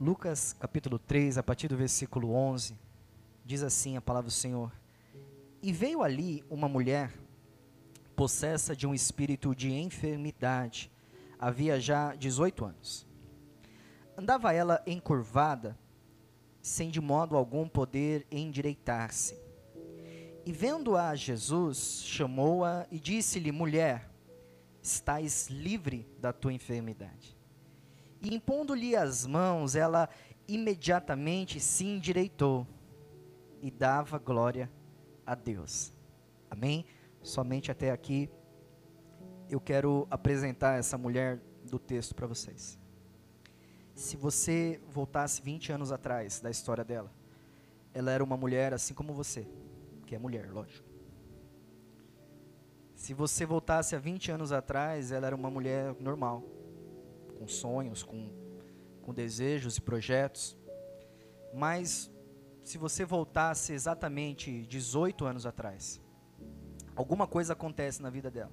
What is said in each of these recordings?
Lucas capítulo 3, a partir do versículo 11, diz assim a palavra do Senhor: E veio ali uma mulher possessa de um espírito de enfermidade, havia já 18 anos. Andava ela encurvada, sem de modo algum poder endireitar-se. E vendo-a Jesus, chamou-a e disse-lhe: Mulher, estás livre da tua enfermidade. E impondo-lhe as mãos, ela imediatamente se endireitou e dava glória a Deus. Amém? Somente até aqui eu quero apresentar essa mulher do texto para vocês. Se você voltasse 20 anos atrás da história dela, ela era uma mulher assim como você, que é mulher, lógico. Se você voltasse a 20 anos atrás, ela era uma mulher normal, com sonhos, com, com desejos e projetos. Mas se você voltasse exatamente 18 anos atrás, alguma coisa acontece na vida dela.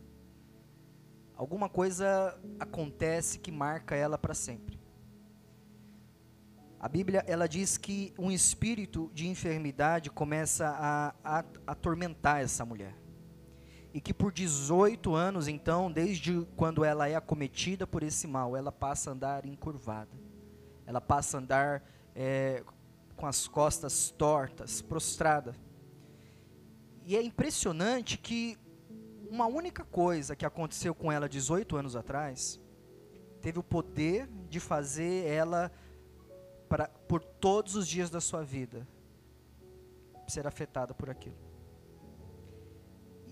Alguma coisa acontece que marca ela para sempre. A Bíblia ela diz que um espírito de enfermidade começa a, a, a atormentar essa mulher e que por 18 anos, então, desde quando ela é acometida por esse mal, ela passa a andar encurvada. Ela passa a andar é, com as costas tortas, prostrada. E é impressionante que uma única coisa que aconteceu com ela 18 anos atrás teve o poder de fazer ela, para, por todos os dias da sua vida, ser afetada por aquilo.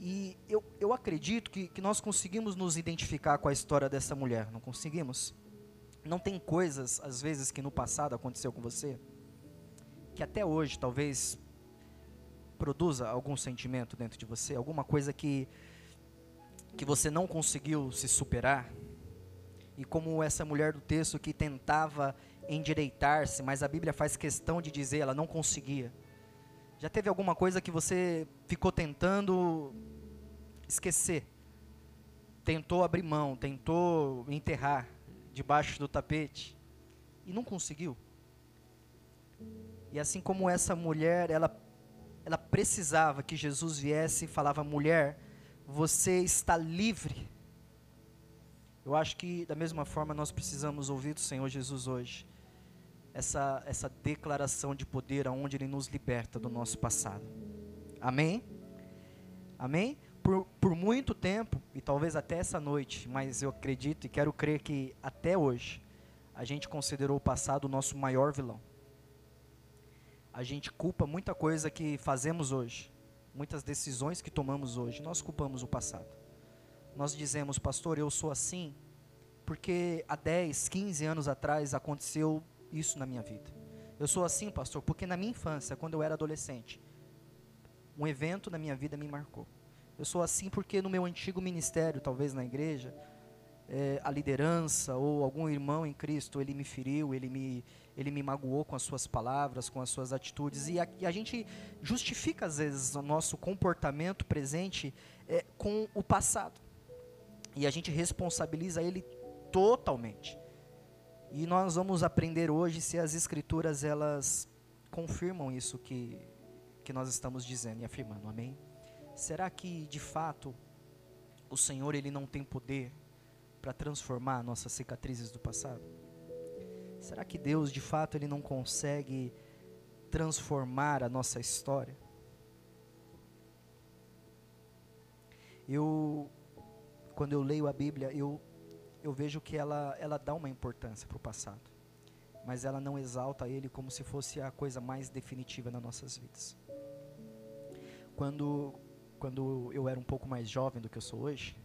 E eu, eu acredito que, que nós conseguimos nos identificar com a história dessa mulher, não conseguimos? Não tem coisas, às vezes, que no passado aconteceu com você, que até hoje talvez produza algum sentimento dentro de você, alguma coisa que, que você não conseguiu se superar, e como essa mulher do texto que tentava endireitar-se, mas a Bíblia faz questão de dizer, ela não conseguia. Já teve alguma coisa que você ficou tentando esquecer. Tentou abrir mão, tentou enterrar debaixo do tapete e não conseguiu. E assim como essa mulher, ela, ela precisava que Jesus viesse e falava: mulher, você está livre. Eu acho que da mesma forma nós precisamos ouvir do Senhor Jesus hoje essa, essa declaração de poder aonde Ele nos liberta do nosso passado. Amém? Amém? Por, por muito tempo, e talvez até essa noite, mas eu acredito e quero crer que até hoje, a gente considerou o passado o nosso maior vilão. A gente culpa muita coisa que fazemos hoje, muitas decisões que tomamos hoje, nós culpamos o passado. Nós dizemos, pastor, eu sou assim porque há 10, 15 anos atrás aconteceu isso na minha vida. Eu sou assim, pastor, porque na minha infância, quando eu era adolescente, um evento na minha vida me marcou. Eu sou assim porque no meu antigo ministério, talvez na igreja, é, a liderança ou algum irmão em Cristo, ele me feriu, ele me, ele me magoou com as suas palavras, com as suas atitudes. E a, e a gente justifica, às vezes, o nosso comportamento presente é, com o passado. E a gente responsabiliza ele totalmente. E nós vamos aprender hoje se as escrituras elas confirmam isso que, que nós estamos dizendo e afirmando. Amém? Será que de fato o Senhor ele não tem poder para transformar nossas cicatrizes do passado? Será que Deus de fato ele não consegue transformar a nossa história? Eu quando eu leio a Bíblia, eu eu vejo que ela ela dá uma importância para o passado, mas ela não exalta ele como se fosse a coisa mais definitiva nas nossas vidas. Quando quando eu era um pouco mais jovem do que eu sou hoje,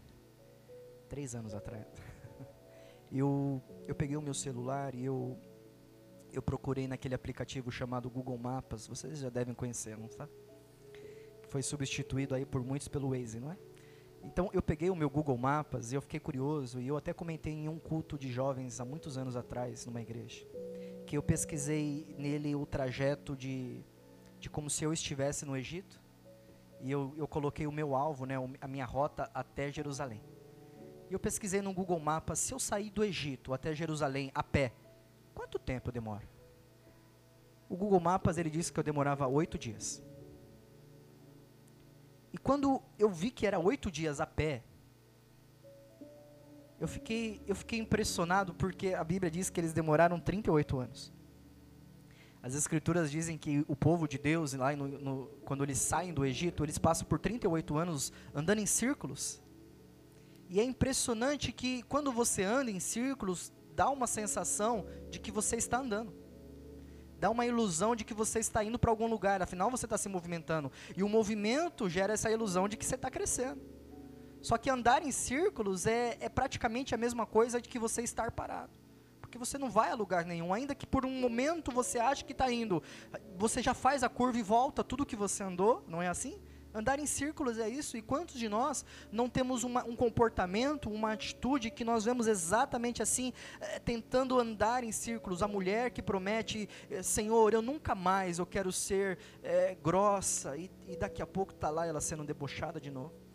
três anos atrás, eu, eu peguei o meu celular e eu, eu procurei naquele aplicativo chamado Google Maps, vocês já devem conhecer, não sabe? Foi substituído aí por muitos pelo Waze, não é? Então eu peguei o meu Google Maps e eu fiquei curioso e eu até comentei em um culto de jovens há muitos anos atrás numa igreja que eu pesquisei nele o trajeto de, de como se eu estivesse no Egito e eu, eu coloquei o meu alvo, né, a minha rota até Jerusalém. E eu pesquisei no Google Maps, se eu sair do Egito até Jerusalém a pé, quanto tempo demora? O Google Maps ele disse que eu demorava oito dias. E quando eu vi que era oito dias a pé, eu fiquei, eu fiquei impressionado porque a Bíblia diz que eles demoraram 38 anos. As escrituras dizem que o povo de Deus, lá no, no, quando eles saem do Egito, eles passam por 38 anos andando em círculos. E é impressionante que quando você anda em círculos, dá uma sensação de que você está andando. Dá uma ilusão de que você está indo para algum lugar, afinal você está se movimentando. E o movimento gera essa ilusão de que você está crescendo. Só que andar em círculos é, é praticamente a mesma coisa de que você estar parado. Porque você não vai a lugar nenhum, ainda que por um momento você ache que está indo, você já faz a curva e volta tudo que você andou, não é assim? Andar em círculos é isso, e quantos de nós não temos uma, um comportamento, uma atitude que nós vemos exatamente assim, é, tentando andar em círculos? A mulher que promete, é, Senhor, eu nunca mais, eu quero ser é, grossa, e, e daqui a pouco está lá ela sendo debochada de novo.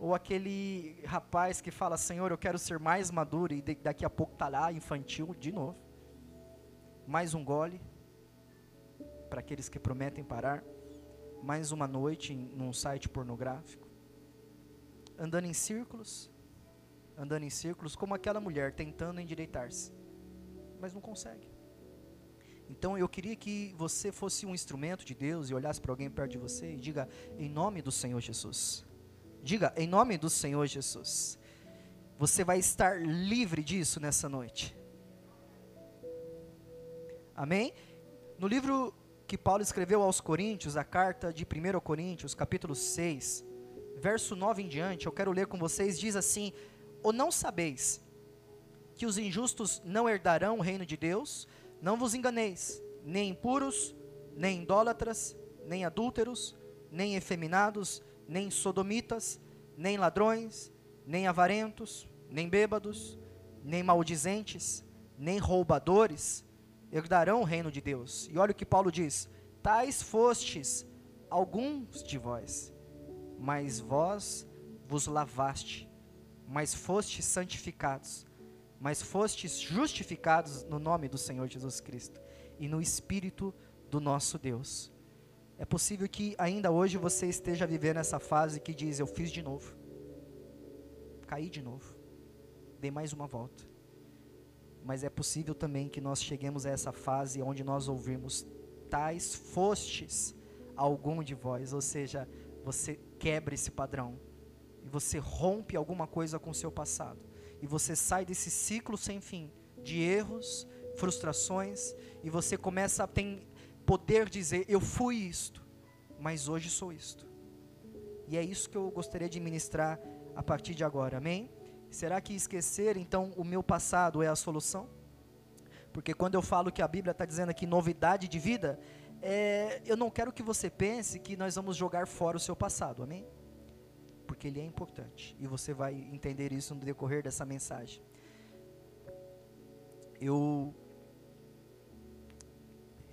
Ou aquele rapaz que fala, Senhor, eu quero ser mais maduro, e daqui a pouco está lá infantil de novo. Mais um gole, para aqueles que prometem parar mais uma noite em, num site pornográfico, andando em círculos, andando em círculos, como aquela mulher tentando endireitar-se, mas não consegue. Então eu queria que você fosse um instrumento de Deus e olhasse para alguém perto de você e diga em nome do Senhor Jesus. Diga em nome do Senhor Jesus. Você vai estar livre disso nessa noite. Amém? No livro que Paulo escreveu aos Coríntios, a carta de 1 Coríntios, capítulo 6, verso 9 em diante, eu quero ler com vocês, diz assim: Ou não sabeis que os injustos não herdarão o reino de Deus? Não vos enganeis, nem impuros, nem idólatras, nem adúlteros, nem efeminados, nem sodomitas, nem ladrões, nem avarentos, nem bêbados, nem maldizentes, nem roubadores herdarão o reino de Deus. E olha o que Paulo diz: Tais fostes alguns de vós, mas vós vos lavaste, mas fostes santificados, mas fostes justificados no nome do Senhor Jesus Cristo e no Espírito do nosso Deus. É possível que ainda hoje você esteja vivendo essa fase que diz: Eu fiz de novo, caí de novo, dei mais uma volta. Mas é possível também que nós cheguemos a essa fase onde nós ouvimos tais fostes algum de vós, ou seja, você quebra esse padrão e você rompe alguma coisa com o seu passado e você sai desse ciclo sem fim de erros, frustrações e você começa a ter poder dizer eu fui isto, mas hoje sou isto. E é isso que eu gostaria de ministrar a partir de agora. Amém? Será que esquecer então o meu passado é a solução? Porque quando eu falo que a Bíblia está dizendo aqui novidade de vida, é, eu não quero que você pense que nós vamos jogar fora o seu passado, amém? Porque ele é importante e você vai entender isso no decorrer dessa mensagem. Eu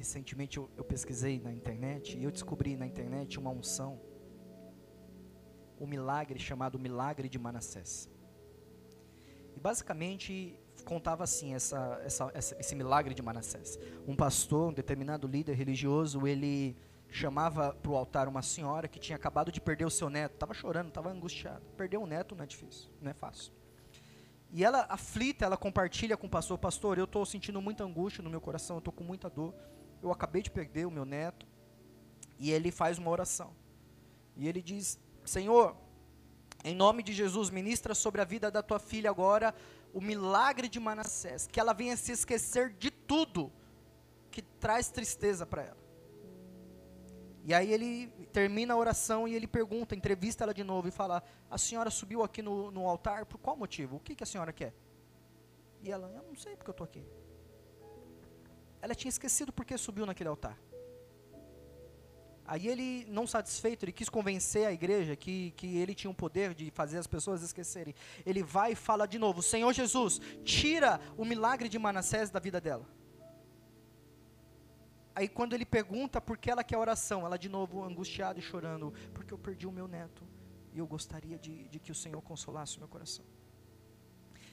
recentemente eu, eu pesquisei na internet e eu descobri na internet uma unção, um milagre chamado milagre de Manassés. E basicamente contava assim essa, essa, essa, esse milagre de Manassés. Um pastor, um determinado líder religioso, ele chamava para o altar uma senhora que tinha acabado de perder o seu neto, estava chorando, estava angustiado. Perder um neto não é difícil, não é fácil. E ela, aflita, ela compartilha com o pastor: Pastor, eu estou sentindo muita angústia no meu coração, eu estou com muita dor. Eu acabei de perder o meu neto. E ele faz uma oração. E ele diz: Senhor, em nome de Jesus, ministra sobre a vida da tua filha agora o milagre de Manassés, que ela venha se esquecer de tudo que traz tristeza para ela. E aí ele termina a oração e ele pergunta, entrevista ela de novo e fala: A senhora subiu aqui no, no altar por qual motivo? O que, que a senhora quer? E ela: Eu não sei porque eu estou aqui. Ela tinha esquecido porque subiu naquele altar. Aí ele, não satisfeito, ele quis convencer a igreja que, que ele tinha o poder de fazer as pessoas esquecerem. Ele vai e fala de novo: Senhor Jesus, tira o milagre de Manassés da vida dela. Aí quando ele pergunta por que ela quer oração, ela de novo angustiada e chorando, porque eu perdi o meu neto e eu gostaria de, de que o Senhor consolasse o meu coração.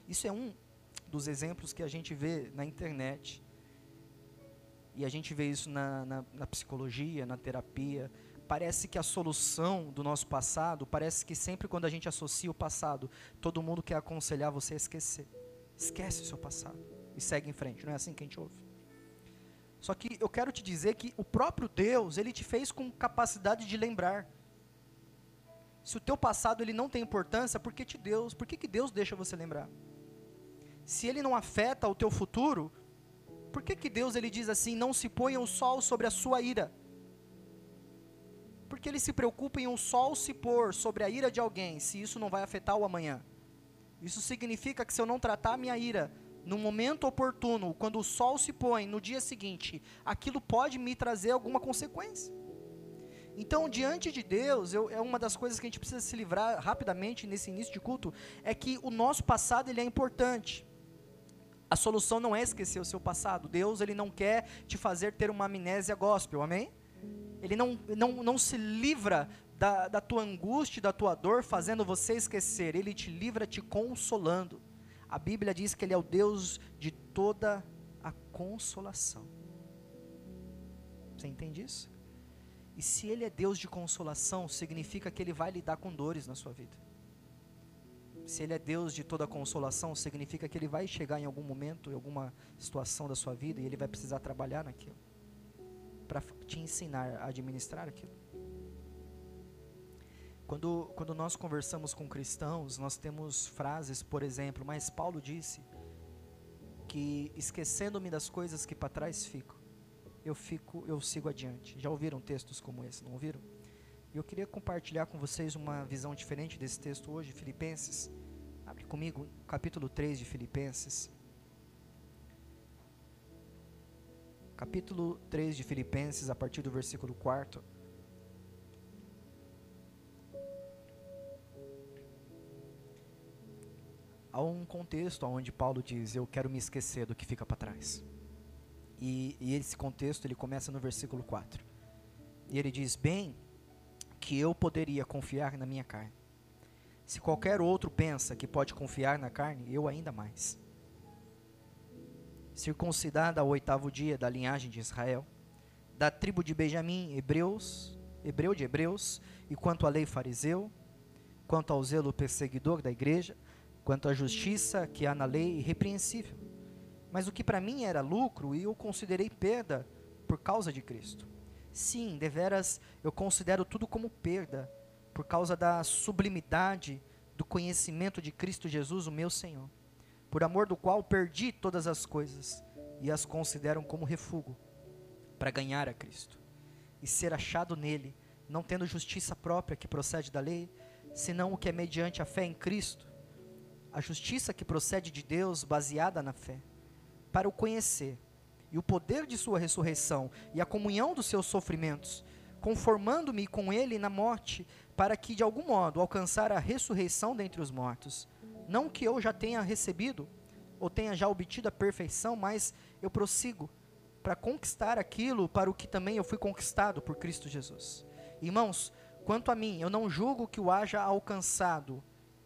Isso é um dos exemplos que a gente vê na internet e a gente vê isso na, na, na psicologia, na terapia, parece que a solução do nosso passado, parece que sempre quando a gente associa o passado, todo mundo quer aconselhar você a esquecer. Esquece o seu passado e segue em frente, não é assim que a gente ouve? Só que eu quero te dizer que o próprio Deus, ele te fez com capacidade de lembrar. Se o teu passado ele não tem importância, por que te Deus, por que, que Deus deixa você lembrar? Se ele não afeta o teu futuro, por que, que Deus ele diz assim, não se ponha o sol sobre a sua ira? Porque ele se preocupa em um sol se pôr sobre a ira de alguém, se isso não vai afetar o amanhã. Isso significa que se eu não tratar a minha ira no momento oportuno, quando o sol se põe no dia seguinte, aquilo pode me trazer alguma consequência. Então, diante de Deus, eu, é uma das coisas que a gente precisa se livrar rapidamente nesse início de culto, é que o nosso passado ele é importante. A solução não é esquecer o seu passado. Deus ele não quer te fazer ter uma amnésia gospel, amém? Ele não, não, não se livra da, da tua angústia, da tua dor, fazendo você esquecer. Ele te livra te consolando. A Bíblia diz que Ele é o Deus de toda a consolação. Você entende isso? E se Ele é Deus de consolação, significa que Ele vai lidar com dores na sua vida. Se Ele é Deus de toda consolação, significa que Ele vai chegar em algum momento, em alguma situação da sua vida, e Ele vai precisar trabalhar naquilo para te ensinar a administrar aquilo. Quando, quando nós conversamos com cristãos, nós temos frases, por exemplo, mas Paulo disse que esquecendo-me das coisas que para trás ficam, eu fico, eu sigo adiante. Já ouviram textos como esse, não ouviram? E eu queria compartilhar com vocês uma visão diferente desse texto hoje, Filipenses. Abre comigo, capítulo 3 de Filipenses. Capítulo 3 de Filipenses, a partir do versículo 4. Há um contexto onde Paulo diz: Eu quero me esquecer do que fica para trás. E, e esse contexto ele começa no versículo 4. E ele diz: Bem, que eu poderia confiar na minha carne. Se qualquer outro pensa que pode confiar na carne, eu ainda mais. Circuncidada ao oitavo dia da linhagem de Israel, da tribo de Benjamim, hebreus, hebreu de hebreus, e quanto à lei fariseu, quanto ao zelo perseguidor da igreja, quanto à justiça que há na lei, irrepreensível mas o que para mim era lucro, eu considerei perda por causa de Cristo. Sim, deveras eu considero tudo como perda, por causa da sublimidade do conhecimento de Cristo Jesus, o meu Senhor, por amor do qual perdi todas as coisas e as considero como refúgio para ganhar a Cristo e ser achado nele, não tendo justiça própria que procede da lei, senão o que é mediante a fé em Cristo, a justiça que procede de Deus baseada na fé para o conhecer, e o poder de sua ressurreição, e a comunhão dos seus sofrimentos, conformando-me com ele na morte, para que de algum modo alcançar a ressurreição dentre os mortos. Não que eu já tenha recebido, ou tenha já obtido a perfeição, mas eu prossigo para conquistar aquilo para o que também eu fui conquistado por Cristo Jesus. Irmãos, quanto a mim, eu não julgo que o haja alcançado,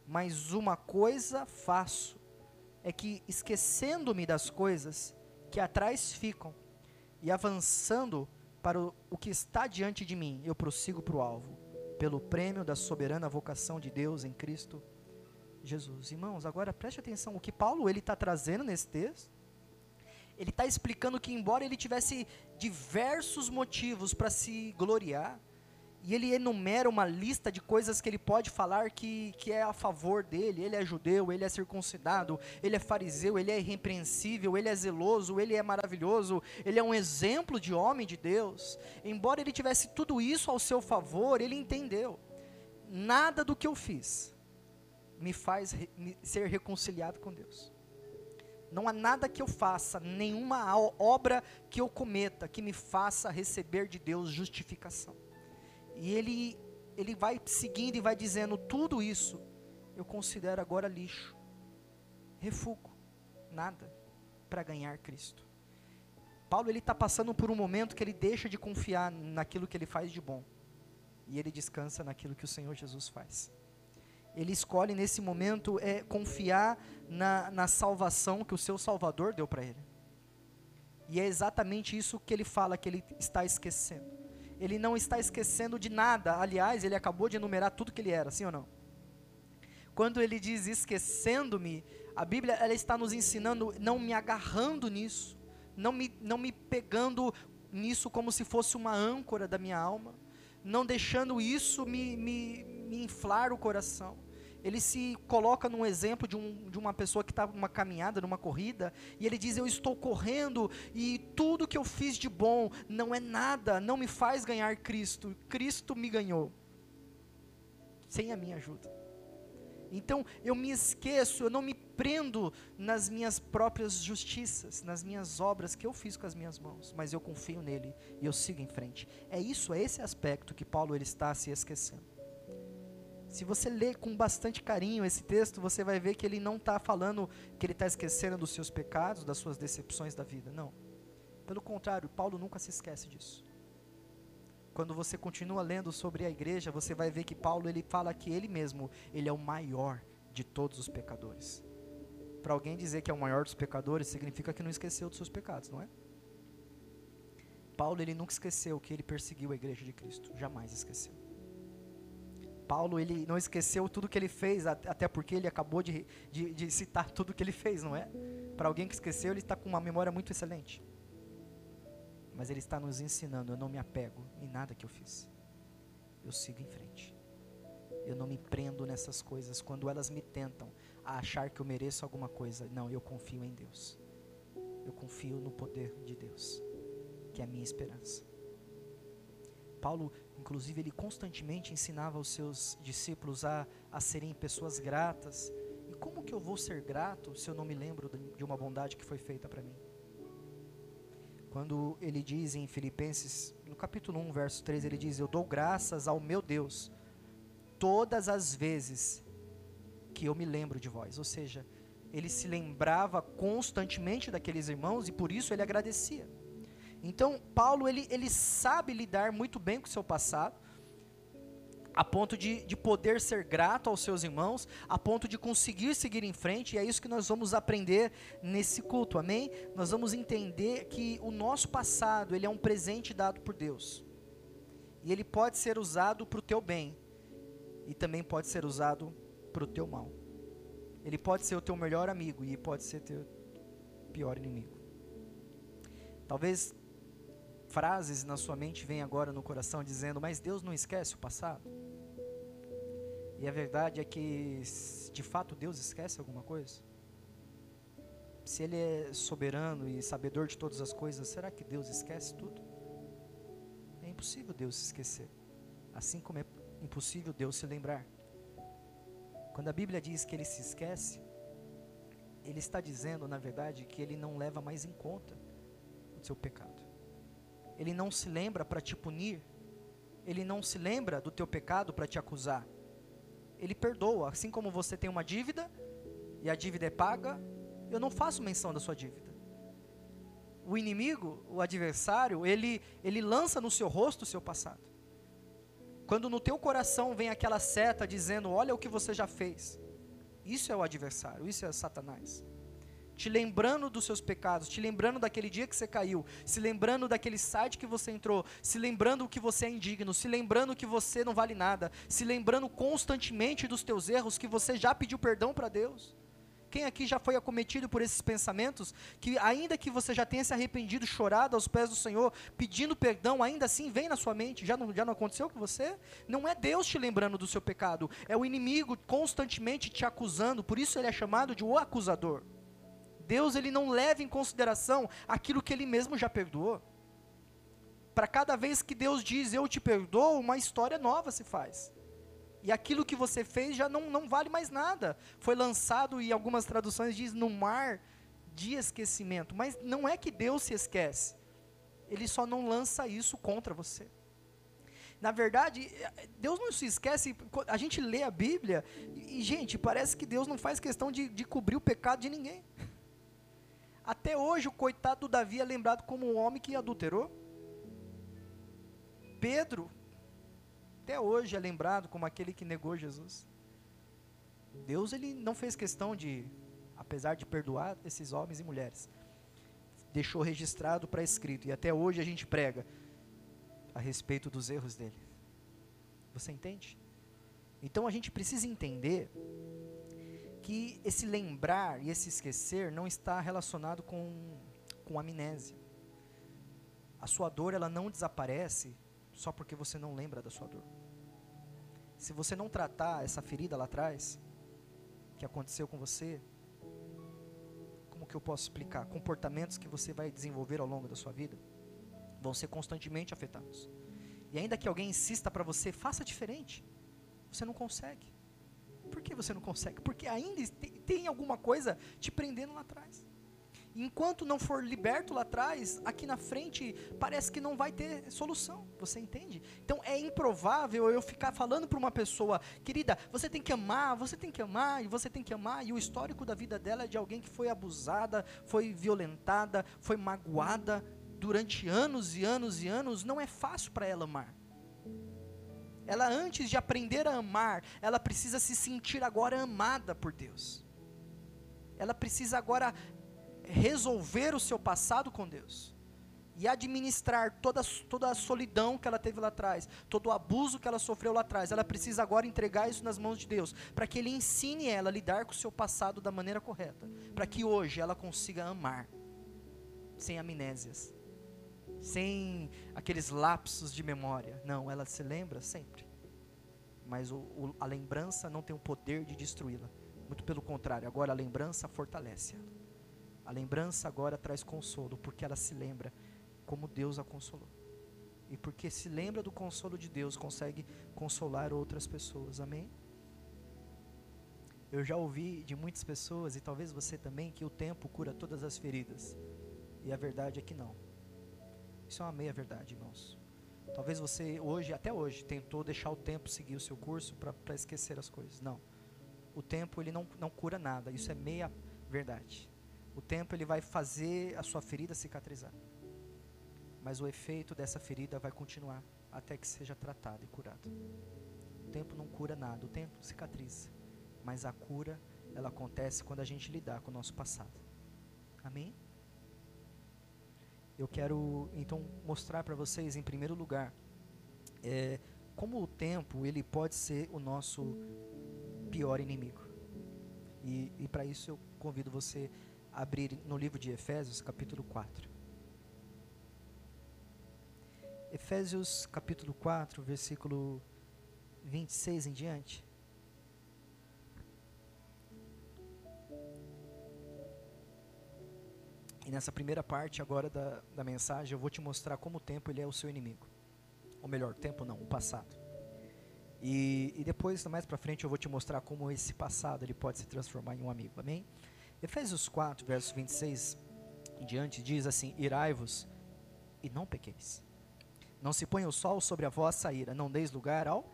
mas uma coisa faço é que, esquecendo-me das coisas que atrás ficam e avançando para o, que está diante de mim, eu prossigo para o alvo, pelo prêmio da soberana vocação de Deus em Cristo Jesus. Irmãos, agora preste atenção, o que Paulo ele está trazendo nesse texto, ele está explicando que embora ele tivesse diversos motivos para se gloriar, e ele enumera uma lista de coisas que ele pode falar que, que é a favor dele. Ele é judeu, ele é circuncidado, ele é fariseu, ele é irrepreensível, ele é zeloso, ele é maravilhoso, ele é um exemplo de homem de Deus. Embora ele tivesse tudo isso ao seu favor, ele entendeu: nada do que eu fiz me faz re, ser reconciliado com Deus. Não há nada que eu faça, nenhuma obra que eu cometa que me faça receber de Deus justificação. E ele, ele vai seguindo e vai dizendo: tudo isso eu considero agora lixo, refúgio, nada para ganhar Cristo. Paulo ele está passando por um momento que ele deixa de confiar naquilo que ele faz de bom e ele descansa naquilo que o Senhor Jesus faz. Ele escolhe nesse momento é confiar na, na salvação que o seu Salvador deu para ele. E é exatamente isso que ele fala que ele está esquecendo. Ele não está esquecendo de nada. Aliás, ele acabou de enumerar tudo que ele era, sim ou não? Quando ele diz esquecendo-me, a Bíblia ela está nos ensinando não me agarrando nisso, não me, não me pegando nisso como se fosse uma âncora da minha alma, não deixando isso me, me, me inflar o coração ele se coloca num exemplo de, um, de uma pessoa que está numa caminhada, numa corrida, e ele diz: Eu estou correndo e tudo que eu fiz de bom não é nada, não me faz ganhar Cristo. Cristo me ganhou, sem a minha ajuda. Então eu me esqueço, eu não me prendo nas minhas próprias justiças, nas minhas obras que eu fiz com as minhas mãos, mas eu confio nele e eu sigo em frente. É isso, é esse aspecto que Paulo ele está se esquecendo. Se você ler com bastante carinho esse texto, você vai ver que ele não está falando que ele está esquecendo dos seus pecados, das suas decepções da vida. Não. Pelo contrário, Paulo nunca se esquece disso. Quando você continua lendo sobre a igreja, você vai ver que Paulo ele fala que ele mesmo, ele é o maior de todos os pecadores. Para alguém dizer que é o maior dos pecadores, significa que não esqueceu dos seus pecados, não é? Paulo ele nunca esqueceu que ele perseguiu a igreja de Cristo, jamais esqueceu. Paulo ele não esqueceu tudo que ele fez, até porque ele acabou de, de, de citar tudo que ele fez, não é? Para alguém que esqueceu, ele está com uma memória muito excelente. Mas ele está nos ensinando: eu não me apego em nada que eu fiz, eu sigo em frente. Eu não me prendo nessas coisas quando elas me tentam a achar que eu mereço alguma coisa. Não, eu confio em Deus. Eu confio no poder de Deus, que é a minha esperança. Paulo Inclusive, ele constantemente ensinava os seus discípulos a, a serem pessoas gratas. E como que eu vou ser grato se eu não me lembro de uma bondade que foi feita para mim? Quando ele diz em Filipenses, no capítulo 1, verso 3, ele diz: Eu dou graças ao meu Deus todas as vezes que eu me lembro de vós. Ou seja, ele se lembrava constantemente daqueles irmãos e por isso ele agradecia. Então, Paulo, ele, ele sabe lidar muito bem com o seu passado, a ponto de, de poder ser grato aos seus irmãos, a ponto de conseguir seguir em frente, e é isso que nós vamos aprender nesse culto, amém? Nós vamos entender que o nosso passado, ele é um presente dado por Deus, e ele pode ser usado para o teu bem, e também pode ser usado para o teu mal. Ele pode ser o teu melhor amigo, e pode ser teu pior inimigo. Talvez frases na sua mente vêm agora no coração dizendo: Mas Deus não esquece o passado? E a verdade é que, de fato, Deus esquece alguma coisa? Se Ele é soberano e sabedor de todas as coisas, será que Deus esquece tudo? É impossível Deus se esquecer, assim como é impossível Deus se lembrar. Quando a Bíblia diz que Ele se esquece, Ele está dizendo, na verdade, que Ele não leva mais em conta o seu pecado. Ele não se lembra para te punir. Ele não se lembra do teu pecado para te acusar. Ele perdoa, assim como você tem uma dívida e a dívida é paga, eu não faço menção da sua dívida. O inimigo, o adversário, ele ele lança no seu rosto o seu passado. Quando no teu coração vem aquela seta dizendo: "Olha o que você já fez". Isso é o adversário, isso é Satanás te lembrando dos seus pecados, te lembrando daquele dia que você caiu, se lembrando daquele site que você entrou, se lembrando que você é indigno, se lembrando que você não vale nada, se lembrando constantemente dos teus erros que você já pediu perdão para Deus. Quem aqui já foi acometido por esses pensamentos, que ainda que você já tenha se arrependido, chorado aos pés do Senhor, pedindo perdão, ainda assim vem na sua mente, já não, já não aconteceu com você? Não é Deus te lembrando do seu pecado, é o inimigo constantemente te acusando, por isso ele é chamado de o acusador. Deus ele não leva em consideração aquilo que ele mesmo já perdoou. Para cada vez que Deus diz eu te perdoo, uma história nova se faz. E aquilo que você fez já não, não vale mais nada. Foi lançado, e algumas traduções diz, no mar de esquecimento. Mas não é que Deus se esquece. Ele só não lança isso contra você. Na verdade, Deus não se esquece. A gente lê a Bíblia e, gente, parece que Deus não faz questão de, de cobrir o pecado de ninguém. Até hoje o coitado do Davi é lembrado como um homem que adulterou. Pedro, até hoje é lembrado como aquele que negou Jesus. Deus ele não fez questão de, apesar de perdoar esses homens e mulheres, deixou registrado para escrito, e até hoje a gente prega a respeito dos erros dele. Você entende? Então a gente precisa entender que esse lembrar e esse esquecer não está relacionado com, com amnésia. A sua dor ela não desaparece só porque você não lembra da sua dor. Se você não tratar essa ferida lá atrás, que aconteceu com você, como que eu posso explicar? Comportamentos que você vai desenvolver ao longo da sua vida vão ser constantemente afetados. E ainda que alguém insista para você, faça diferente, você não consegue. Por que você não consegue? Porque ainda tem alguma coisa te prendendo lá atrás enquanto não for liberto lá atrás, aqui na frente parece que não vai ter solução. Você entende? Então é improvável eu ficar falando para uma pessoa, querida, você tem que amar, você tem que amar, e você tem que amar, e o histórico da vida dela é de alguém que foi abusada, foi violentada, foi magoada durante anos e anos e anos. Não é fácil para ela amar. Ela, antes de aprender a amar, ela precisa se sentir agora amada por Deus. Ela precisa agora resolver o seu passado com Deus e administrar toda, toda a solidão que ela teve lá atrás, todo o abuso que ela sofreu lá atrás, ela precisa agora entregar isso nas mãos de Deus, para que Ele ensine ela a lidar com o seu passado da maneira correta, para que hoje ela consiga amar, sem amnésias, sem aqueles lapsos de memória. Não, ela se lembra sempre, mas o, o, a lembrança não tem o poder de destruí-la, muito pelo contrário, agora a lembrança fortalece ela. A lembrança agora traz consolo, porque ela se lembra como Deus a consolou. E porque se lembra do consolo de Deus, consegue consolar outras pessoas. Amém? Eu já ouvi de muitas pessoas, e talvez você também, que o tempo cura todas as feridas. E a verdade é que não. Isso é uma meia verdade, irmãos. Talvez você hoje, até hoje, tentou deixar o tempo seguir o seu curso para esquecer as coisas. Não. O tempo ele não, não cura nada. Isso é meia verdade. O tempo ele vai fazer a sua ferida cicatrizar. Mas o efeito dessa ferida vai continuar até que seja tratado e curado. O tempo não cura nada, o tempo cicatriza. Mas a cura, ela acontece quando a gente lidar com o nosso passado. Amém? Eu quero então mostrar para vocês, em primeiro lugar, é, como o tempo ele pode ser o nosso pior inimigo. E, e para isso eu convido você abrir no livro de Efésios, capítulo 4. Efésios, capítulo 4, versículo 26 em diante. E nessa primeira parte agora da, da mensagem, eu vou te mostrar como o tempo ele é o seu inimigo. Ou melhor, tempo não, o passado. E, e depois, mais para frente, eu vou te mostrar como esse passado ele pode se transformar em um amigo. Amém? Efésios 4, verso 26 em diante, diz assim: Irai-vos e não pequeis. Não se ponha o sol sobre a vossa ira, não deis lugar ao.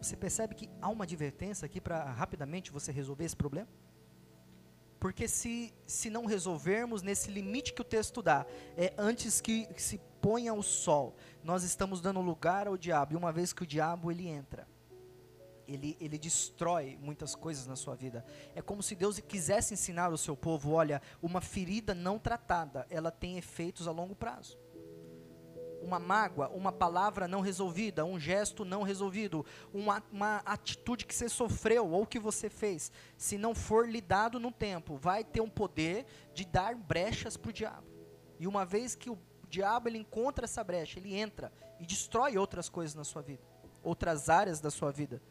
Você percebe que há uma advertência aqui para rapidamente você resolver esse problema? Porque se, se não resolvermos nesse limite que o texto dá, é antes que se ponha o sol, nós estamos dando lugar ao diabo, e uma vez que o diabo ele entra, ele, ele destrói muitas coisas na sua vida. É como se Deus quisesse ensinar o seu povo: olha, uma ferida não tratada, ela tem efeitos a longo prazo. Uma mágoa, uma palavra não resolvida, um gesto não resolvido, uma, uma atitude que você sofreu ou que você fez, se não for lidado no tempo, vai ter um poder de dar brechas para o diabo. E uma vez que o diabo ele encontra essa brecha, ele entra e destrói outras coisas na sua vida, outras áreas da sua vida.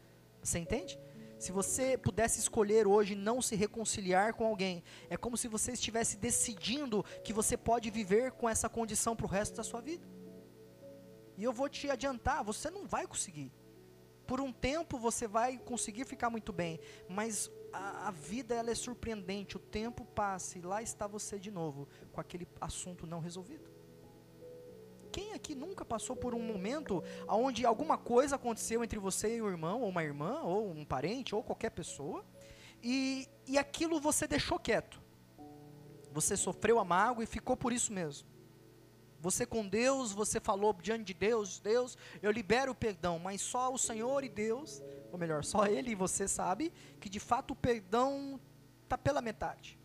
Você entende? Se você pudesse escolher hoje não se reconciliar com alguém, é como se você estivesse decidindo que você pode viver com essa condição para o resto da sua vida. E eu vou te adiantar, você não vai conseguir. Por um tempo você vai conseguir ficar muito bem, mas a, a vida ela é surpreendente. O tempo passa e lá está você de novo com aquele assunto não resolvido. Quem aqui nunca passou por um momento onde alguma coisa aconteceu entre você e o irmão, ou uma irmã, ou um parente, ou qualquer pessoa, e, e aquilo você deixou quieto? Você sofreu amargo e ficou por isso mesmo. Você com Deus, você falou diante de Deus, Deus, eu libero o perdão, mas só o Senhor e Deus, ou melhor, só Ele e você sabe que de fato o perdão está pela metade.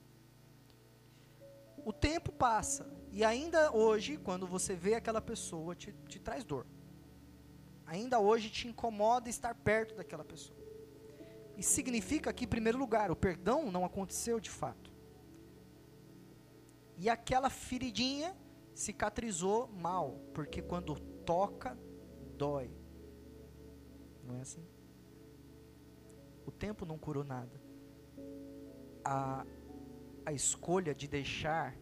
o tempo passa e ainda hoje, quando você vê aquela pessoa, te, te traz dor. Ainda hoje te incomoda estar perto daquela pessoa. E significa que, em primeiro lugar, o perdão não aconteceu de fato. E aquela feridinha cicatrizou mal, porque quando toca, dói. Não é assim? O tempo não curou nada. A, a escolha de deixar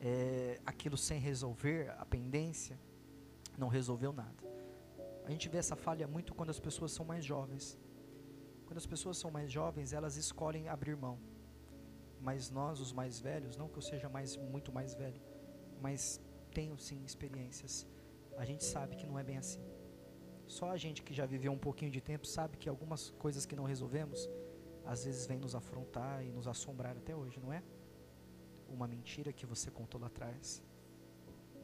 é, aquilo sem resolver, a pendência, não resolveu nada. A gente vê essa falha muito quando as pessoas são mais jovens. Quando as pessoas são mais jovens, elas escolhem abrir mão. Mas nós, os mais velhos, não que eu seja mais muito mais velho, mas tenho sim experiências. A gente sabe que não é bem assim. Só a gente que já viveu um pouquinho de tempo sabe que algumas coisas que não resolvemos, às vezes vem nos afrontar e nos assombrar até hoje, não é? Uma mentira que você contou lá atrás,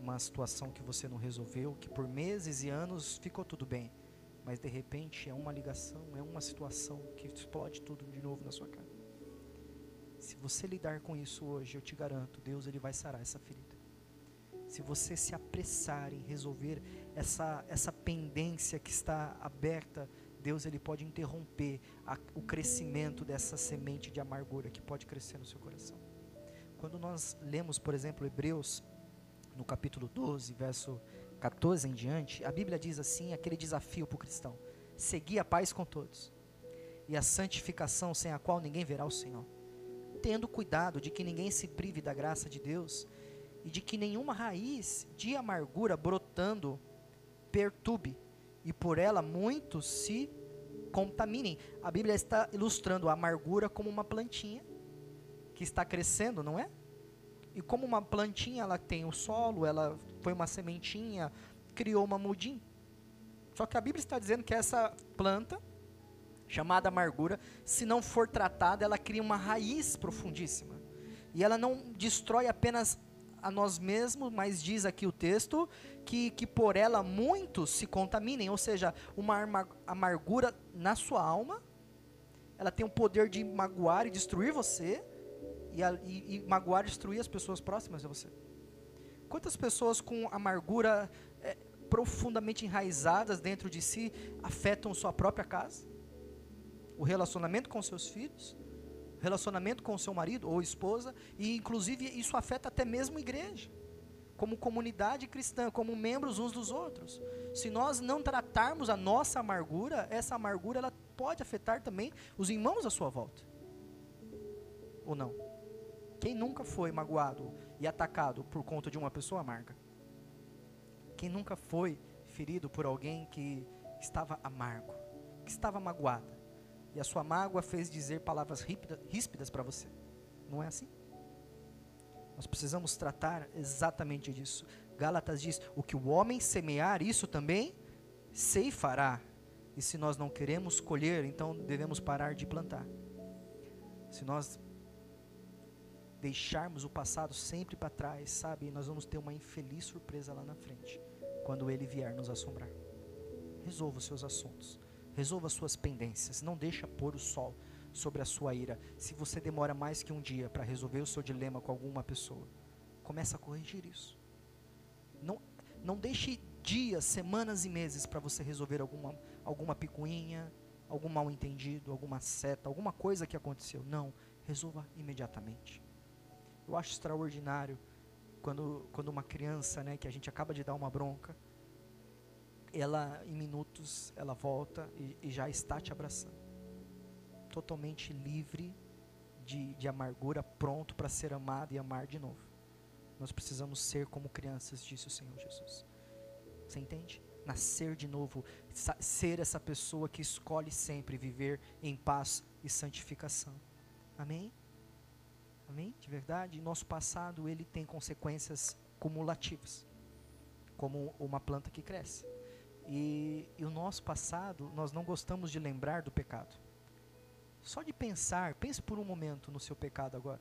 uma situação que você não resolveu, que por meses e anos ficou tudo bem, mas de repente é uma ligação, é uma situação que explode tudo de novo na sua cara. Se você lidar com isso hoje, eu te garanto, Deus ele vai sarar essa ferida. Se você se apressar em resolver essa, essa pendência que está aberta, Deus ele pode interromper a, o crescimento dessa semente de amargura que pode crescer no seu coração. Quando nós lemos, por exemplo, Hebreus, no capítulo 12, verso 14 em diante, a Bíblia diz assim: aquele desafio para o cristão: seguir a paz com todos e a santificação sem a qual ninguém verá o Senhor, tendo cuidado de que ninguém se prive da graça de Deus e de que nenhuma raiz de amargura brotando perturbe e por ela muitos se contaminem. A Bíblia está ilustrando a amargura como uma plantinha que está crescendo, não é? E como uma plantinha, ela tem o solo, ela foi uma sementinha, criou uma mudim. Só que a Bíblia está dizendo que essa planta, chamada amargura, se não for tratada, ela cria uma raiz profundíssima. E ela não destrói apenas a nós mesmos, mas diz aqui o texto que, que por ela muitos se contaminem, ou seja, uma amargura na sua alma, ela tem o poder de magoar e destruir você, e, a, e, e magoar e destruir as pessoas próximas a você. Quantas pessoas com amargura é, profundamente enraizadas dentro de si afetam sua própria casa, o relacionamento com seus filhos, relacionamento com o seu marido ou esposa, e inclusive isso afeta até mesmo a igreja, como comunidade cristã, como membros uns dos outros. Se nós não tratarmos a nossa amargura, essa amargura ela pode afetar também os irmãos à sua volta. Ou não? Quem nunca foi magoado e atacado por conta de uma pessoa amarga? Quem nunca foi ferido por alguém que estava amargo, que estava magoada? E a sua mágoa fez dizer palavras ríspidas para você. Não é assim? Nós precisamos tratar exatamente disso. Gálatas diz: o que o homem semear, isso também ceifará. E se nós não queremos colher, então devemos parar de plantar. Se nós deixarmos o passado sempre para trás, sabe, nós vamos ter uma infeliz surpresa lá na frente, quando ele vier nos assombrar. Resolva os seus assuntos. Resolva suas pendências. Não deixa pôr o sol sobre a sua ira. Se você demora mais que um dia para resolver o seu dilema com alguma pessoa, começa a corrigir isso. Não, não deixe dias, semanas e meses para você resolver alguma, alguma picuinha, algum mal entendido, alguma seta, alguma coisa que aconteceu. Não, resolva imediatamente. Eu acho extraordinário quando, quando uma criança, né, que a gente acaba de dar uma bronca, ela em minutos ela volta e, e já está te abraçando, totalmente livre de, de amargura, pronto para ser amado e amar de novo. Nós precisamos ser como crianças, disse o Senhor Jesus. Você entende? Nascer de novo, ser essa pessoa que escolhe sempre viver em paz e santificação. Amém? Amém? De verdade, nosso passado ele tem consequências cumulativas, como uma planta que cresce. E, e, o nosso passado, nós não gostamos de lembrar do pecado. Só de pensar, pense por um momento no seu pecado agora,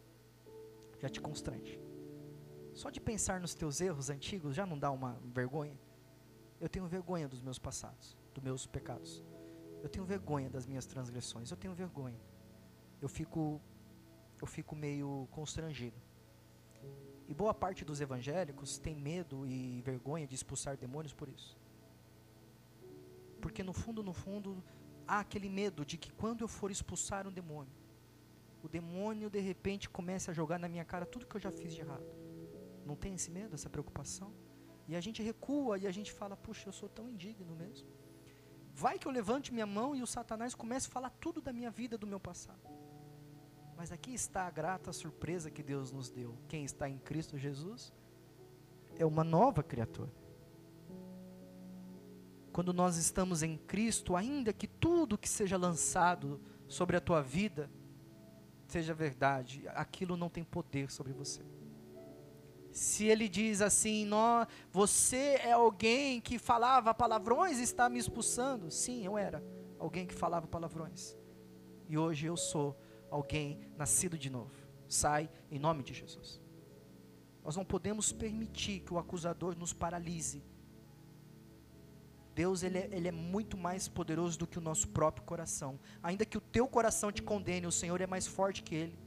já te constrange. Só de pensar nos teus erros antigos já não dá uma vergonha? Eu tenho vergonha dos meus passados, dos meus pecados. Eu tenho vergonha das minhas transgressões. Eu tenho vergonha. Eu fico, eu fico meio constrangido. E boa parte dos evangélicos tem medo e vergonha de expulsar demônios por isso. Porque no fundo, no fundo, há aquele medo de que quando eu for expulsar um demônio, o demônio de repente comece a jogar na minha cara tudo que eu já fiz de errado. Não tem esse medo, essa preocupação? E a gente recua e a gente fala, puxa, eu sou tão indigno mesmo. Vai que eu levante minha mão e o Satanás comece a falar tudo da minha vida, do meu passado. Mas aqui está a grata surpresa que Deus nos deu. Quem está em Cristo Jesus é uma nova criatura. Quando nós estamos em Cristo, ainda que tudo que seja lançado sobre a tua vida seja verdade, aquilo não tem poder sobre você. Se ele diz assim, você é alguém que falava palavrões e está me expulsando. Sim, eu era alguém que falava palavrões. E hoje eu sou alguém nascido de novo. Sai em nome de Jesus. Nós não podemos permitir que o acusador nos paralise. Deus ele é, ele é, muito mais poderoso do que o nosso próprio coração. Ainda que o teu coração te condene, o Senhor é mais forte que ele.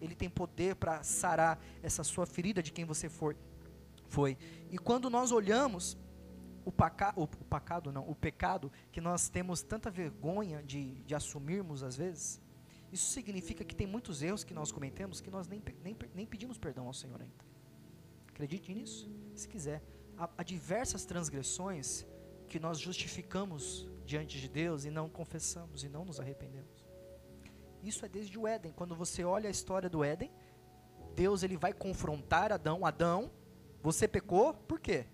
Ele tem poder para sarar essa sua ferida de quem você for, foi. E quando nós olhamos o, paca, o, o pecado, não, o pecado que nós temos tanta vergonha de, de assumirmos às vezes, isso significa que tem muitos erros que nós cometemos que nós nem, nem, nem pedimos perdão ao Senhor ainda. Acredite nisso, se quiser. Há, diversas transgressões que nós justificamos diante de Deus e não confessamos e não nos arrependemos. Isso é desde o Éden. Quando você olha a história do Éden, Deus ele vai confrontar Adão. Adão, você pecou, por quê?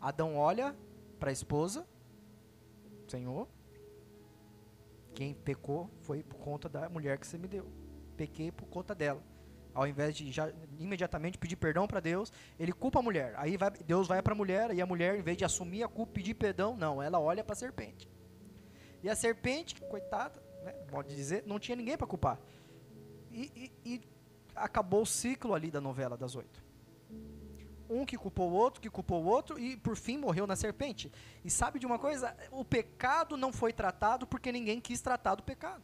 Adão olha para a esposa, Senhor, quem pecou foi por conta da mulher que você me deu. Pequei por conta dela. Ao invés de já imediatamente pedir perdão para Deus, ele culpa a mulher. Aí vai, Deus vai para a mulher e a mulher, em vez de assumir a culpa, pedir perdão, não, ela olha para a serpente. E a serpente, coitada, né, pode dizer, não tinha ninguém para culpar. E, e, e acabou o ciclo ali da novela das oito um que culpou o outro, que culpou o outro e por fim morreu na serpente. E sabe de uma coisa? O pecado não foi tratado porque ninguém quis tratar do pecado.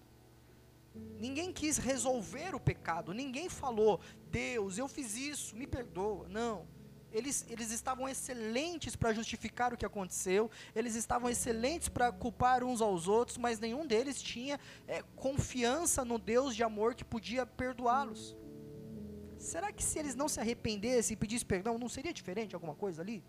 Ninguém quis resolver o pecado. Ninguém falou, Deus, eu fiz isso, me perdoa. Não. Eles, eles estavam excelentes para justificar o que aconteceu, eles estavam excelentes para culpar uns aos outros, mas nenhum deles tinha é, confiança no Deus de amor que podia perdoá-los. Será que se eles não se arrependessem e pedissem perdão, não seria diferente alguma coisa ali?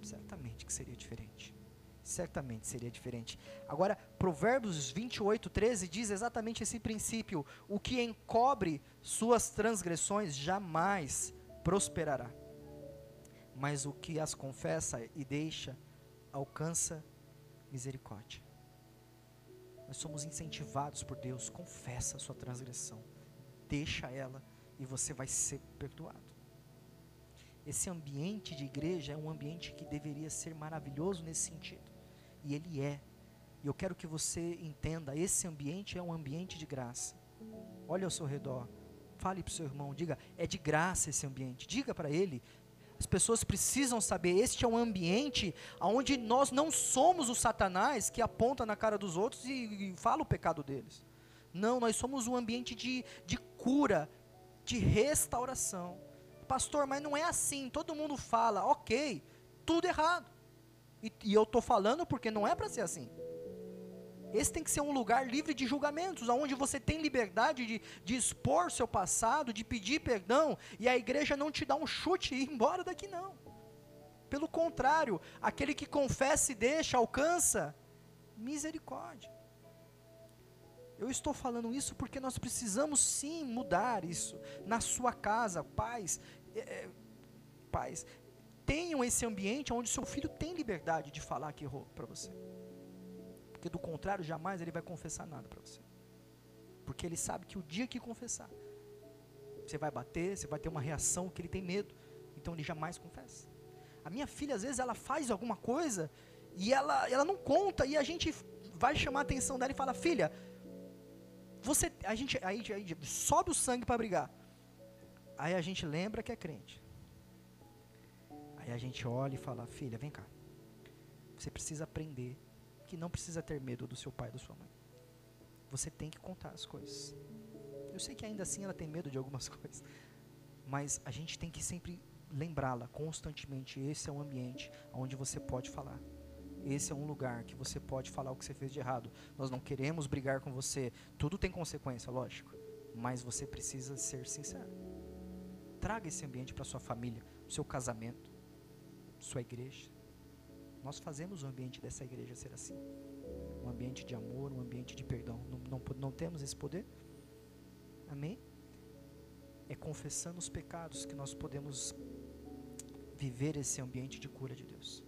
Certamente que seria diferente. Certamente seria diferente. Agora, Provérbios 28, 13 diz exatamente esse princípio: o que encobre suas transgressões jamais prosperará, mas o que as confessa e deixa alcança misericórdia. Nós somos incentivados por Deus, confessa a sua transgressão, deixa ela e você vai ser perdoado. Esse ambiente de igreja é um ambiente que deveria ser maravilhoso nesse sentido. E ele é. E eu quero que você entenda: esse ambiente é um ambiente de graça. Olhe ao seu redor. Fale para o seu irmão, diga, é de graça esse ambiente. Diga para ele. As pessoas precisam saber, este é um ambiente onde nós não somos o Satanás que aponta na cara dos outros e, e fala o pecado deles. Não, nós somos um ambiente de, de cura, de restauração. Pastor, mas não é assim. Todo mundo fala, ok, tudo errado. E, e eu estou falando porque não é para ser assim. Esse tem que ser um lugar livre de julgamentos, onde você tem liberdade de, de expor seu passado, de pedir perdão, e a igreja não te dá um chute e ir embora daqui, não. Pelo contrário, aquele que confessa e deixa, alcança misericórdia. Eu estou falando isso porque nós precisamos sim mudar isso na sua casa, pais, é, é tenham esse ambiente onde seu filho tem liberdade de falar que errou para você. Porque do contrário, jamais ele vai confessar nada para você. Porque ele sabe que o dia que confessar, você vai bater, você vai ter uma reação que ele tem medo. Então ele jamais confessa. A minha filha, às vezes, ela faz alguma coisa e ela, ela não conta, e a gente vai chamar a atenção dela e fala: Filha, você, a gente, aí, aí sobe o sangue para brigar. Aí a gente lembra que é crente. Aí a gente olha e fala: Filha, vem cá. Você precisa aprender que não precisa ter medo do seu pai e da sua mãe. Você tem que contar as coisas. Eu sei que ainda assim ela tem medo de algumas coisas. mas a gente tem que sempre lembrá-la constantemente. Esse é um ambiente onde você pode falar. Esse é um lugar que você pode falar o que você fez de errado. Nós não queremos brigar com você. Tudo tem consequência, lógico. Mas você precisa ser sincero. Traga esse ambiente para sua família, seu casamento, sua igreja. Nós fazemos o ambiente dessa igreja ser assim. Um ambiente de amor, um ambiente de perdão. Não, não, não temos esse poder? Amém? É confessando os pecados que nós podemos viver esse ambiente de cura de Deus.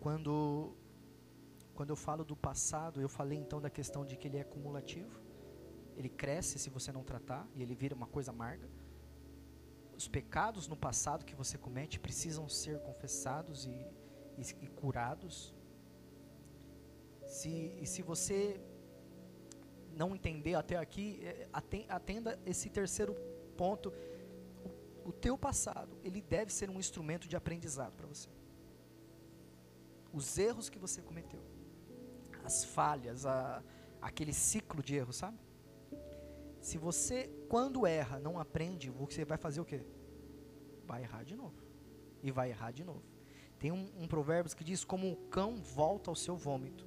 Quando, quando eu falo do passado, eu falei então da questão de que ele é cumulativo. Ele cresce se você não tratar e ele vira uma coisa amarga. Os pecados no passado que você comete precisam ser confessados e, e, e curados. Se, e se você não entender até aqui, é, atenda esse terceiro ponto. O, o teu passado, ele deve ser um instrumento de aprendizado para você os erros que você cometeu, as falhas, a, aquele ciclo de erros, sabe? Se você, quando erra, não aprende, você vai fazer o quê? Vai errar de novo. E vai errar de novo. Tem um, um provérbio que diz: Como o cão volta ao seu vômito,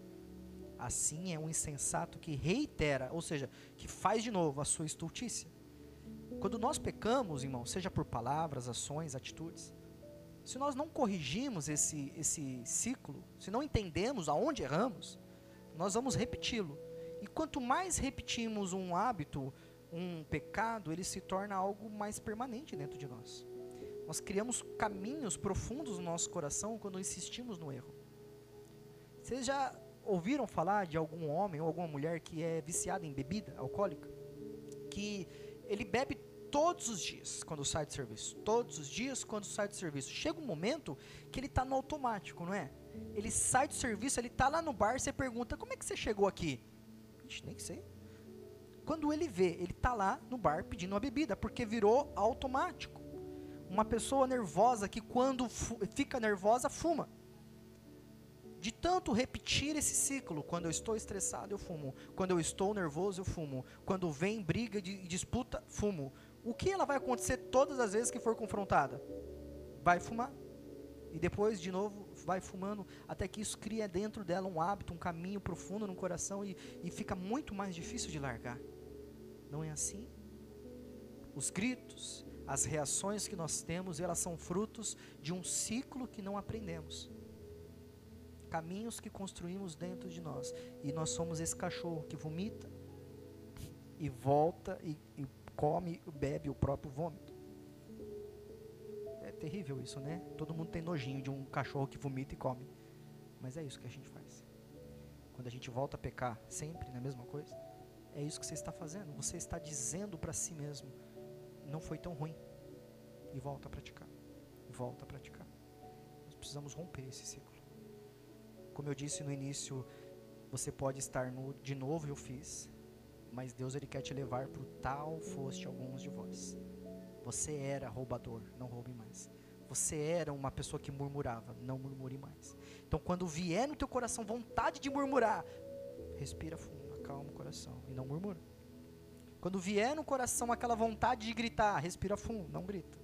assim é um insensato que reitera, ou seja, que faz de novo a sua estultícia. Quando nós pecamos, irmão, seja por palavras, ações, atitudes, se nós não corrigimos esse, esse ciclo, se não entendemos aonde erramos, nós vamos repeti-lo. E quanto mais repetimos um hábito, um pecado, ele se torna algo mais permanente dentro de nós. Nós criamos caminhos profundos no nosso coração quando insistimos no erro. Vocês já ouviram falar de algum homem ou alguma mulher que é viciado em bebida alcoólica? Que ele bebe todos os dias quando sai de serviço. Todos os dias quando sai de serviço. Chega um momento que ele está no automático, não é? Ele sai do serviço, ele está lá no bar, você pergunta: como é que você chegou aqui? Ixi, nem sei. Quando ele vê, ele está lá no bar pedindo uma bebida, porque virou automático. Uma pessoa nervosa que quando fica nervosa, fuma. De tanto repetir esse ciclo, quando eu estou estressado, eu fumo. Quando eu estou nervoso, eu fumo. Quando vem briga e disputa, fumo o que ela vai acontecer todas as vezes que for confrontada? Vai fumar. E depois, de novo, vai fumando, até que isso cria dentro dela um hábito, um caminho profundo no coração e, e fica muito mais difícil de largar. Não é assim? Os gritos, as reações que nós temos, elas são frutos de um ciclo que não aprendemos. Caminhos que construímos dentro de nós. E nós somos esse cachorro que vomita e volta e, e come, bebe o próprio vômito. É terrível isso, né? Todo mundo tem nojinho de um cachorro que vomita e come. Mas é isso que a gente faz. Quando a gente volta a pecar sempre na mesma coisa, é isso que você está fazendo. Você está dizendo para si mesmo: não foi tão ruim. E volta a praticar. Volta a praticar. Nós precisamos romper esse ciclo. Como eu disse no início, você pode estar no de novo eu fiz, mas Deus ele quer te levar para o tal foste alguns de vós. Você era roubador, não roube mais. Você era uma pessoa que murmurava, não murmure mais. Então, quando vier no teu coração vontade de murmurar, respira fundo, acalma o coração e não murmura. Quando vier no coração aquela vontade de gritar, respira fundo, não grita.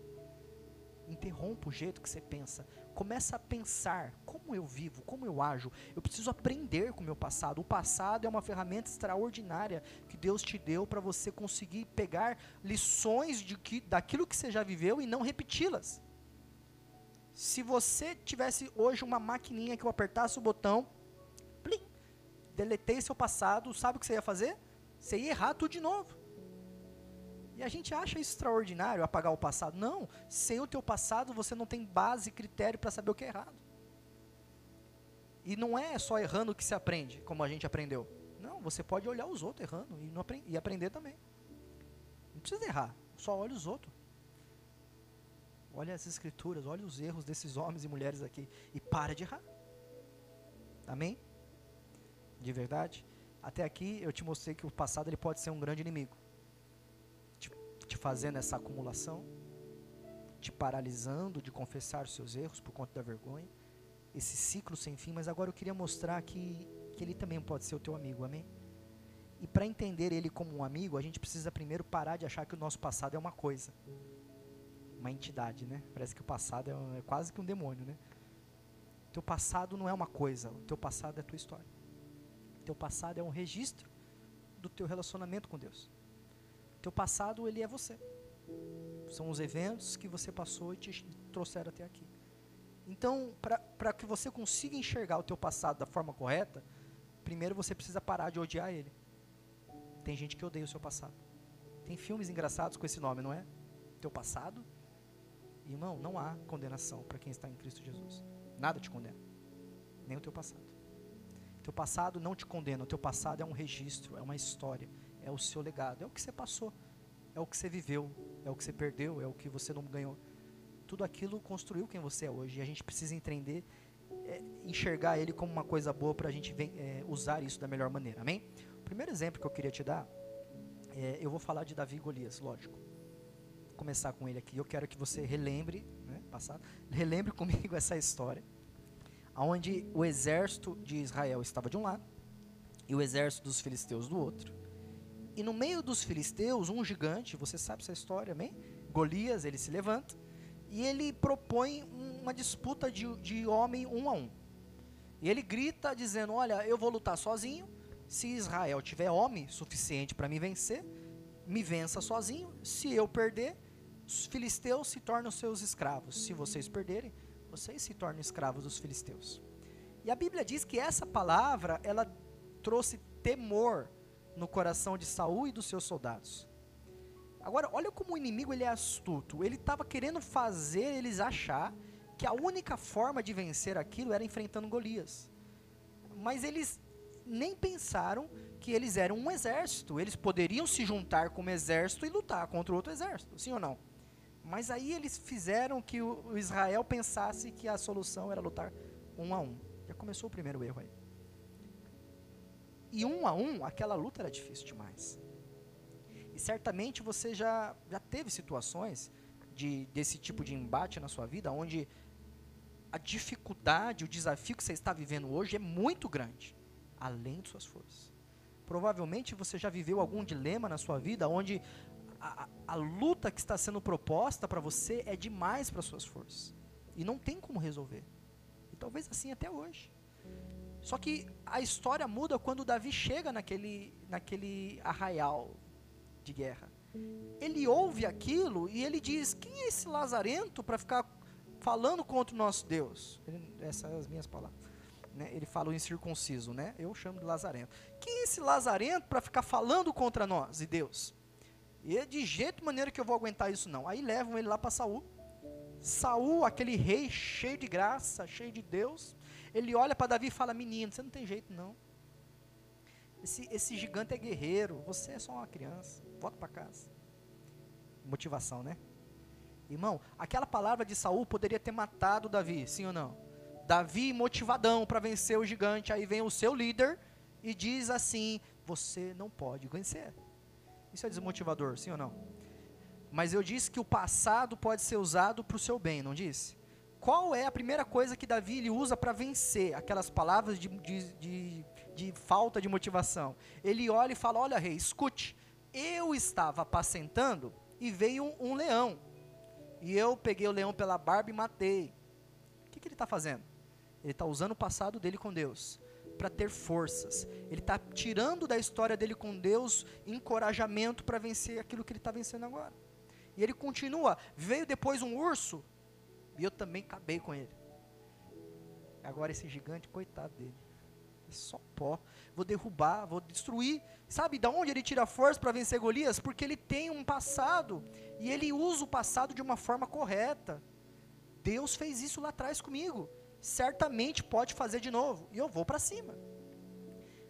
Interrompa o jeito que você pensa. Começa a pensar como eu vivo, como eu ajo. Eu preciso aprender com o meu passado. O passado é uma ferramenta extraordinária que Deus te deu para você conseguir pegar lições de que, daquilo que você já viveu e não repeti-las. Se você tivesse hoje uma maquininha que eu apertasse o botão, deletei seu passado, sabe o que você ia fazer? Você ia errar tudo de novo. E a gente acha isso extraordinário, apagar o passado. Não, sem o teu passado você não tem base e critério para saber o que é errado. E não é só errando que se aprende, como a gente aprendeu. Não, você pode olhar os outros errando e, não e aprender também. Não precisa errar, só olha os outros. Olha as escrituras, olha os erros desses homens e mulheres aqui e para de errar. Amém? De verdade? Até aqui eu te mostrei que o passado ele pode ser um grande inimigo te fazendo essa acumulação, te paralisando de confessar os seus erros por conta da vergonha, esse ciclo sem fim, mas agora eu queria mostrar que, que ele também pode ser o teu amigo, amém? E para entender ele como um amigo, a gente precisa primeiro parar de achar que o nosso passado é uma coisa. uma entidade, né? Parece que o passado é, é quase que um demônio, né? Teu passado não é uma coisa, o teu passado é a tua história. Teu passado é um registro do teu relacionamento com Deus. Teu passado, ele é você. São os eventos que você passou e te trouxeram até aqui. Então, para que você consiga enxergar o teu passado da forma correta, primeiro você precisa parar de odiar ele. Tem gente que odeia o seu passado. Tem filmes engraçados com esse nome, não é? Teu passado? Irmão, não há condenação para quem está em Cristo Jesus. Nada te condena. Nem o teu passado. Teu passado não te condena. O teu passado é um registro, é uma história, é o seu legado, é o que você passou, é o que você viveu, é o que você perdeu, é o que você não ganhou. Tudo aquilo construiu quem você é hoje. E a gente precisa entender, é, enxergar ele como uma coisa boa para a gente é, usar isso da melhor maneira. Amém? O primeiro exemplo que eu queria te dar, é, eu vou falar de Davi e Golias, lógico. Vou começar com ele aqui. Eu quero que você relembre, né, passado, relembre comigo essa história, onde o exército de Israel estava de um lado e o exército dos filisteus do outro. E no meio dos filisteus, um gigante, você sabe essa história, amém? Golias, ele se levanta e ele propõe uma disputa de, de homem um a um. E ele grita dizendo: Olha, eu vou lutar sozinho. Se Israel tiver homem suficiente para me vencer, me vença sozinho. Se eu perder, os filisteus se tornam seus escravos. Se vocês perderem, vocês se tornam escravos dos filisteus. E a Bíblia diz que essa palavra, ela trouxe temor no coração de Saul e dos seus soldados. Agora, olha como o inimigo ele é astuto. Ele estava querendo fazer eles achar que a única forma de vencer aquilo era enfrentando Golias. Mas eles nem pensaram que eles eram um exército. Eles poderiam se juntar como exército e lutar contra outro exército, sim ou não? Mas aí eles fizeram que o Israel pensasse que a solução era lutar um a um. Já começou o primeiro erro aí. E um a um, aquela luta era difícil demais. E certamente você já, já teve situações de, desse tipo de embate na sua vida, onde a dificuldade, o desafio que você está vivendo hoje é muito grande, além de suas forças. Provavelmente você já viveu algum dilema na sua vida onde a, a luta que está sendo proposta para você é demais para suas forças. E não tem como resolver. E talvez assim até hoje. Só que a história muda quando Davi chega naquele, naquele arraial de guerra. Ele ouve aquilo e ele diz: Quem é esse lazarento para ficar falando contra o nosso Deus? Ele, essas são as minhas palavras. Né? Ele fala o incircunciso, né? Eu chamo de lazarento. Quem é esse lazarento para ficar falando contra nós e Deus? E de jeito maneira que eu vou aguentar isso não. Aí levam ele lá para Saul. Saul, aquele rei cheio de graça, cheio de Deus, ele olha para Davi e fala: Menino, você não tem jeito não. Esse, esse gigante é guerreiro, você é só uma criança. Volta para casa. Motivação, né? Irmão, aquela palavra de Saul poderia ter matado Davi, sim ou não? Davi motivadão para vencer o gigante, aí vem o seu líder e diz assim: Você não pode vencer. Isso é desmotivador, sim ou não? Mas eu disse que o passado pode ser usado para o seu bem, não disse? qual é a primeira coisa que Davi ele usa para vencer aquelas palavras de, de, de, de, falta de motivação? Ele olha e fala: Olha, rei, escute, eu estava apacentando e veio um, um leão, e eu peguei o leão pela barba e matei. O que, que ele está fazendo? Ele está usando o passado dele com Deus para ter forças. Ele está tirando da história dele com Deus encorajamento para vencer aquilo que ele está vencendo agora. E ele continua. Veio depois um urso e eu também acabei com ele. Agora esse gigante, coitado dele. É só pó. Vou derrubar, vou destruir. Sabe de onde ele tira força para vencer Golias? Porque ele tem um passado. E ele usa o passado de uma forma correta. Deus fez isso lá atrás comigo. Certamente pode fazer de novo. E eu vou para cima.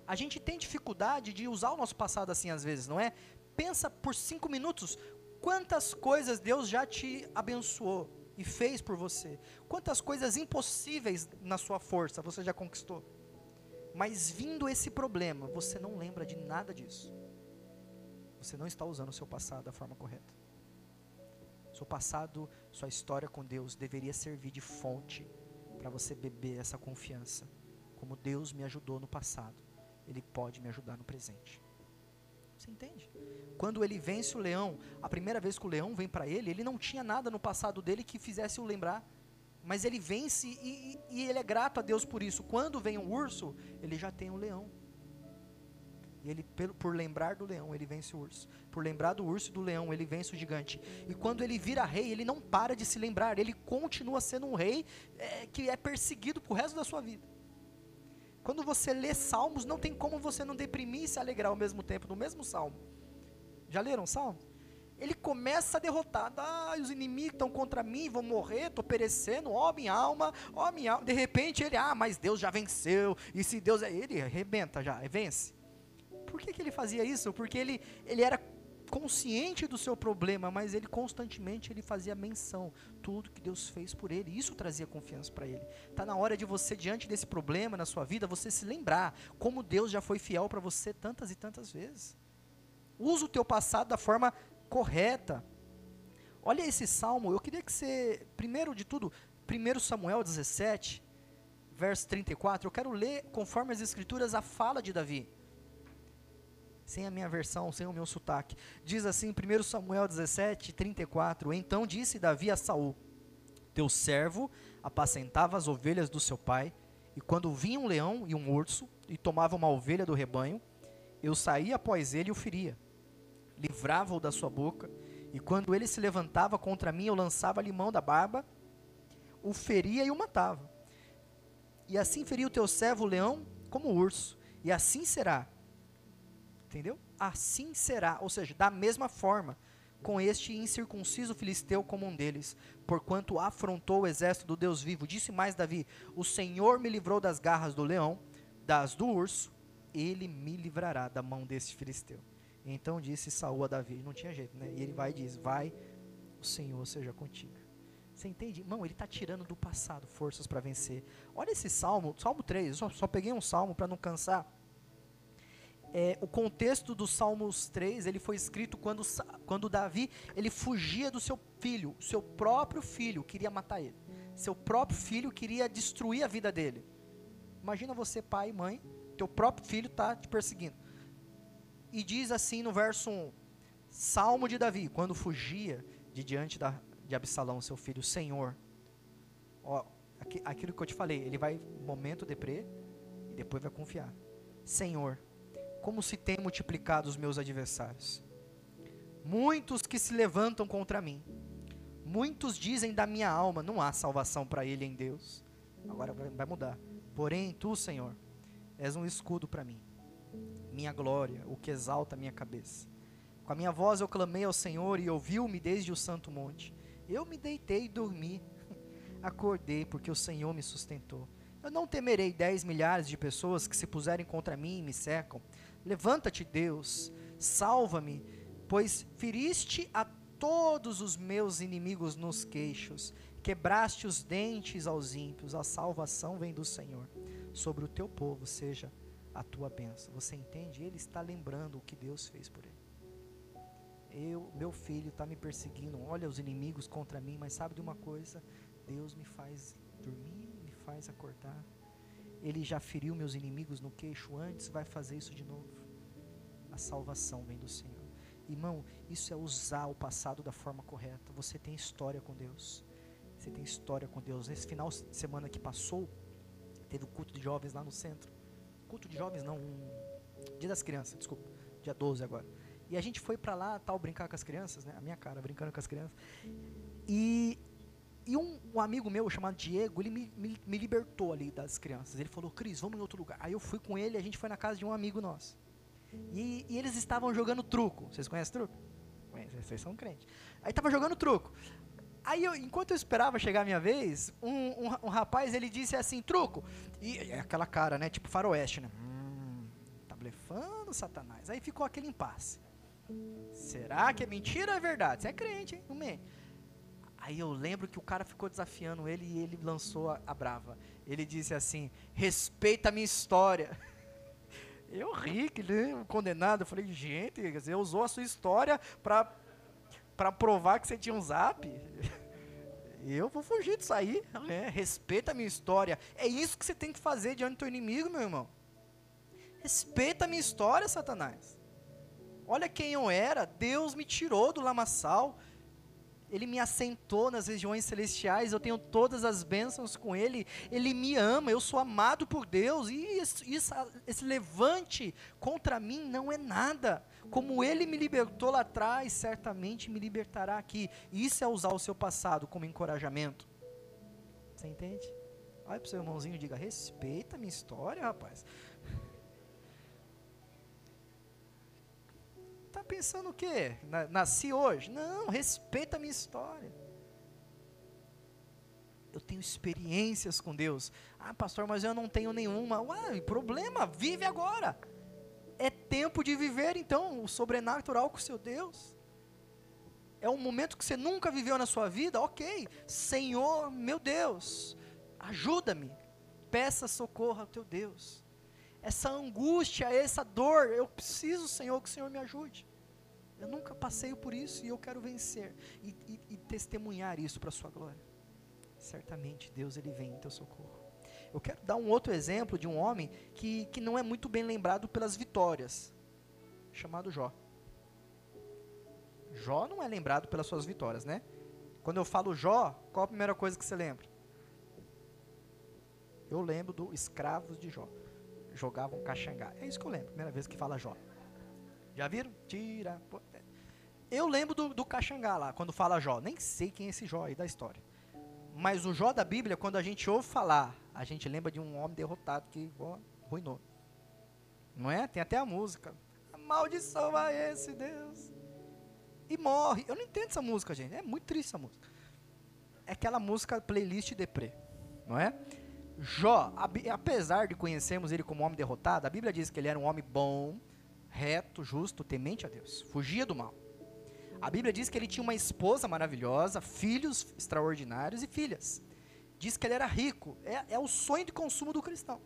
A gente tem dificuldade de usar o nosso passado assim às vezes, não é? Pensa por cinco minutos quantas coisas Deus já te abençoou e fez por você. Quantas coisas impossíveis na sua força você já conquistou. Mas vindo esse problema, você não lembra de nada disso. Você não está usando o seu passado da forma correta. Seu passado, sua história com Deus deveria servir de fonte para você beber essa confiança. Como Deus me ajudou no passado, Ele pode me ajudar no presente. Você entende? Quando ele vence o leão, a primeira vez que o leão vem para ele, ele não tinha nada no passado dele que fizesse o lembrar. Mas ele vence e, e, ele é grato a Deus por isso. Quando vem um urso, ele já tem um leão. E ele, por lembrar do leão, ele vence o urso. Por lembrar do urso e do leão, ele vence o gigante. E quando ele vira rei, ele não para de se lembrar. Ele continua sendo um rei é, que é perseguido pro resto da sua vida. Quando você lê salmos, não tem como você não deprimir e se alegrar ao mesmo tempo, no mesmo salmo. Já leram salmo? Ele começa a derrotar. Ah, os inimigos estão contra mim, vão morrer, estou perecendo, ó minha alma, ó minha alma. De repente ele, ah, mas Deus já venceu. E se Deus é. Ele arrebenta já, vence. Por que, que ele fazia isso? Porque ele, ele era consciente do seu problema, mas ele constantemente ele fazia menção tudo que Deus fez por ele. Isso trazia confiança para ele. Tá na hora de você diante desse problema na sua vida, você se lembrar como Deus já foi fiel para você tantas e tantas vezes. Usa o teu passado da forma correta. Olha esse salmo, eu queria que você, primeiro de tudo, 1 Samuel 17, verso 34, eu quero ler conforme as escrituras a fala de Davi sem a minha versão, sem o meu sotaque. Diz assim, 1 Samuel 17, 34: Então disse Davi a Saul: Teu servo apacentava as ovelhas do seu pai, e quando vinha um leão e um urso, e tomava uma ovelha do rebanho, eu saía após ele e o feria. Livrava-o da sua boca, e quando ele se levantava contra mim, eu lançava-lhe mão da barba, o feria e o matava. E assim feria o teu servo o leão como o urso, e assim será Entendeu? Assim será, ou seja, da mesma forma, com este incircunciso filisteu como um deles, porquanto afrontou o exército do Deus vivo. Disse mais Davi: O Senhor me livrou das garras do leão, das do urso, ele me livrará da mão desse filisteu. Então disse Saul a Davi, não tinha jeito, né? E ele vai e diz: Vai, o Senhor seja contigo. Você entende? Irmão, ele está tirando do passado forças para vencer. Olha esse salmo, Salmo 3, só, só peguei um salmo para não cansar é, o contexto do Salmos 3, ele foi escrito quando, quando Davi, ele fugia do seu filho, seu próprio filho queria matar ele. Seu próprio filho queria destruir a vida dele. Imagina você, pai e mãe, teu próprio filho está te perseguindo. E diz assim no verso 1, Salmo de Davi, quando fugia de diante da, de Absalão, seu filho, Senhor, ó, aquilo que eu te falei, ele vai, momento deprê, e depois vai confiar. Senhor, como se tem multiplicado os meus adversários. Muitos que se levantam contra mim. Muitos dizem da minha alma: não há salvação para ele em Deus. Agora vai mudar. Porém, tu, Senhor, és um escudo para mim, minha glória, o que exalta a minha cabeça. Com a minha voz eu clamei ao Senhor e ouviu-me desde o santo monte. Eu me deitei e dormi. Acordei porque o Senhor me sustentou. Eu não temerei dez milhares de pessoas que se puserem contra mim e me cercam. Levanta-te, Deus, salva-me, pois feriste a todos os meus inimigos nos queixos, quebraste os dentes aos ímpios, a salvação vem do Senhor. Sobre o teu povo seja a tua bênção. Você entende? Ele está lembrando o que Deus fez por ele. Eu, meu filho está me perseguindo, olha os inimigos contra mim, mas sabe de uma coisa? Deus me faz dormir, me faz acordar. Ele já feriu meus inimigos no queixo antes, vai fazer isso de novo. A salvação vem do Senhor. Irmão, isso é usar o passado da forma correta. Você tem história com Deus. Você tem história com Deus. Nesse final de semana que passou, teve o culto de jovens lá no centro. Culto de jovens não, um Dia das Crianças, desculpa. Dia 12 agora. E a gente foi para lá, tal, brincar com as crianças, né? A minha cara, brincando com as crianças. E e um, um, amigo meu chamado Diego, ele me, me, me, libertou ali das crianças. Ele falou, Cris, vamos em outro lugar. Aí eu fui com ele, a gente foi na casa de um amigo nosso. E, e eles estavam jogando truco. Vocês conhecem truco? Conhecem, vocês são crentes. Aí estava jogando truco. Aí, eu, enquanto eu esperava chegar a minha vez, um, um, um, rapaz, ele disse assim, truco. E é aquela cara, né, tipo faroeste, né? Hum, tá blefando, satanás. Aí ficou aquele impasse. Será que é mentira ou é verdade? Você é crente, hein? Não mente. Aí eu lembro que o cara ficou desafiando ele e ele lançou a, a brava. Ele disse assim: respeita a minha história. Eu ri, que ele condenado. Eu falei, gente, você usou a sua história para para provar que você tinha um zap. Eu vou fugir disso aí. Né? Respeita a minha história. É isso que você tem que fazer diante do teu inimigo, meu irmão. Respeita a minha história, Satanás. Olha quem eu era. Deus me tirou do lamaçal. Ele me assentou nas regiões celestiais, eu tenho todas as bênçãos com Ele, Ele me ama, eu sou amado por Deus, e esse levante contra mim não é nada. Como Ele me libertou lá atrás, certamente me libertará aqui. Isso é usar o seu passado como encorajamento. Você entende? Olha para o seu irmãozinho e diga: respeita a minha história, rapaz. Tá pensando o quê? Nasci hoje? Não, respeita a minha história. Eu tenho experiências com Deus. Ah, pastor, mas eu não tenho nenhuma. Ué, problema, vive agora. É tempo de viver então o sobrenatural com o seu Deus. É um momento que você nunca viveu na sua vida, ok. Senhor, meu Deus, ajuda-me. Peça socorro ao teu Deus essa angústia, essa dor. Eu preciso, Senhor, que o Senhor me ajude. Eu nunca passei por isso e eu quero vencer e, e, e testemunhar isso para a sua glória. Certamente Deus ele vem em teu socorro. Eu quero dar um outro exemplo de um homem que, que não é muito bem lembrado pelas vitórias, chamado Jó. Jó não é lembrado pelas suas vitórias, né? Quando eu falo Jó, qual a primeira coisa que você lembra? Eu lembro do escravos de Jó jogavam caxangá. É isso que eu lembro, primeira vez que fala Jó. Já viram? Tira. Eu lembro do, do caxangá lá, quando fala Jó. Nem sei quem é esse Jó aí da história. Mas o Jó da Bíblia, quando a gente ouve falar, a gente lembra de um homem derrotado que ó, ruinou. Não é? Tem até a música. Amaldiçoa esse Deus. E morre. Eu não entendo essa música, gente. É muito triste essa música. É aquela música playlist deprê. Não é? Jó, apesar de conhecermos ele como homem derrotado, a Bíblia diz que ele era um homem bom, reto, justo, temente a Deus, fugia do mal. A Bíblia diz que ele tinha uma esposa maravilhosa, filhos extraordinários e filhas. Diz que ele era rico. É, é o sonho de consumo do cristão.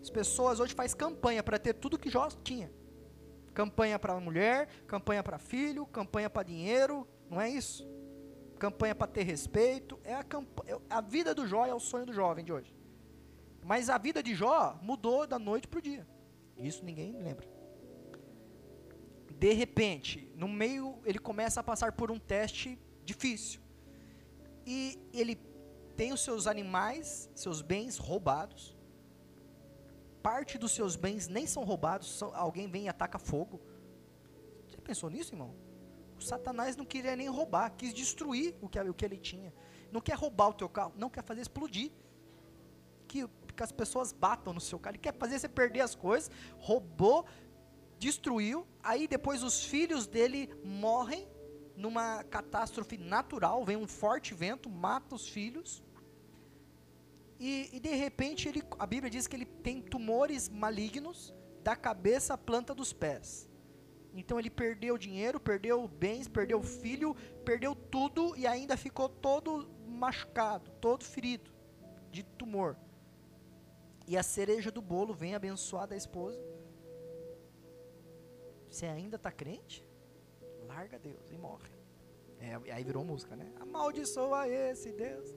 As pessoas hoje fazem campanha para ter tudo que Jó tinha. Campanha para mulher, campanha para filho, campanha para dinheiro, não é isso? Campanha para ter respeito. É a, campanha, é a vida do Jó é o sonho do jovem de hoje. Mas a vida de Jó mudou da noite para o dia. Isso ninguém lembra. De repente, no meio, ele começa a passar por um teste difícil. E ele tem os seus animais, seus bens roubados. Parte dos seus bens nem são roubados, são, alguém vem e ataca fogo. Você pensou nisso, irmão? O Satanás não queria nem roubar, quis destruir o que, o que ele tinha. Não quer roubar o teu carro, não quer fazer explodir. Que que as pessoas batam no seu carro. Ele quer fazer você perder as coisas. Roubou, destruiu. Aí depois os filhos dele morrem numa catástrofe natural. Vem um forte vento, mata os filhos. E, e, de repente ele, a Bíblia diz que ele tem tumores malignos da cabeça à planta dos pés. Então ele perdeu dinheiro, perdeu bens, perdeu filho, perdeu tudo e ainda ficou todo machucado, todo ferido de tumor. E a cereja do bolo vem abençoada a esposa. Você ainda está crente? Larga Deus e morre. É, aí virou música, né? Amaldiçoa esse Deus.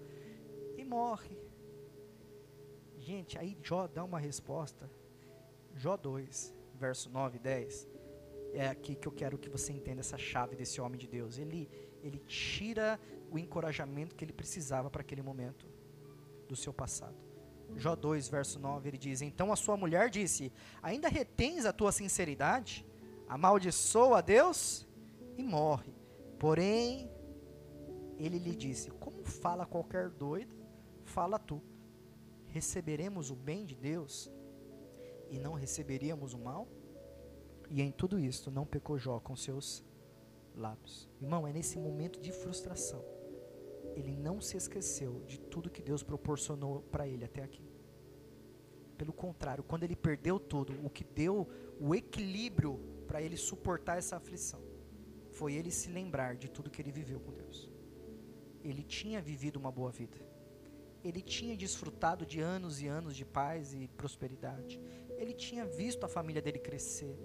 E morre. Gente, aí Jó dá uma resposta. Jó 2, verso 9 e 10. É aqui que eu quero que você entenda essa chave desse homem de Deus. Ele, ele tira o encorajamento que ele precisava para aquele momento do seu passado. Jó 2, verso 9, ele diz: Então a sua mulher disse: Ainda retens a tua sinceridade? Amaldiçoa a Deus e morre. Porém, ele lhe disse: Como fala qualquer doido, fala tu. Receberemos o bem de Deus e não receberíamos o mal? E em tudo isto não pecou Jó com seus lábios. Irmão, é nesse momento de frustração ele não se esqueceu de tudo que Deus proporcionou para ele até aqui. Pelo contrário, quando ele perdeu tudo, o que deu o equilíbrio para ele suportar essa aflição foi ele se lembrar de tudo que ele viveu com Deus. Ele tinha vivido uma boa vida. Ele tinha desfrutado de anos e anos de paz e prosperidade. Ele tinha visto a família dele crescer.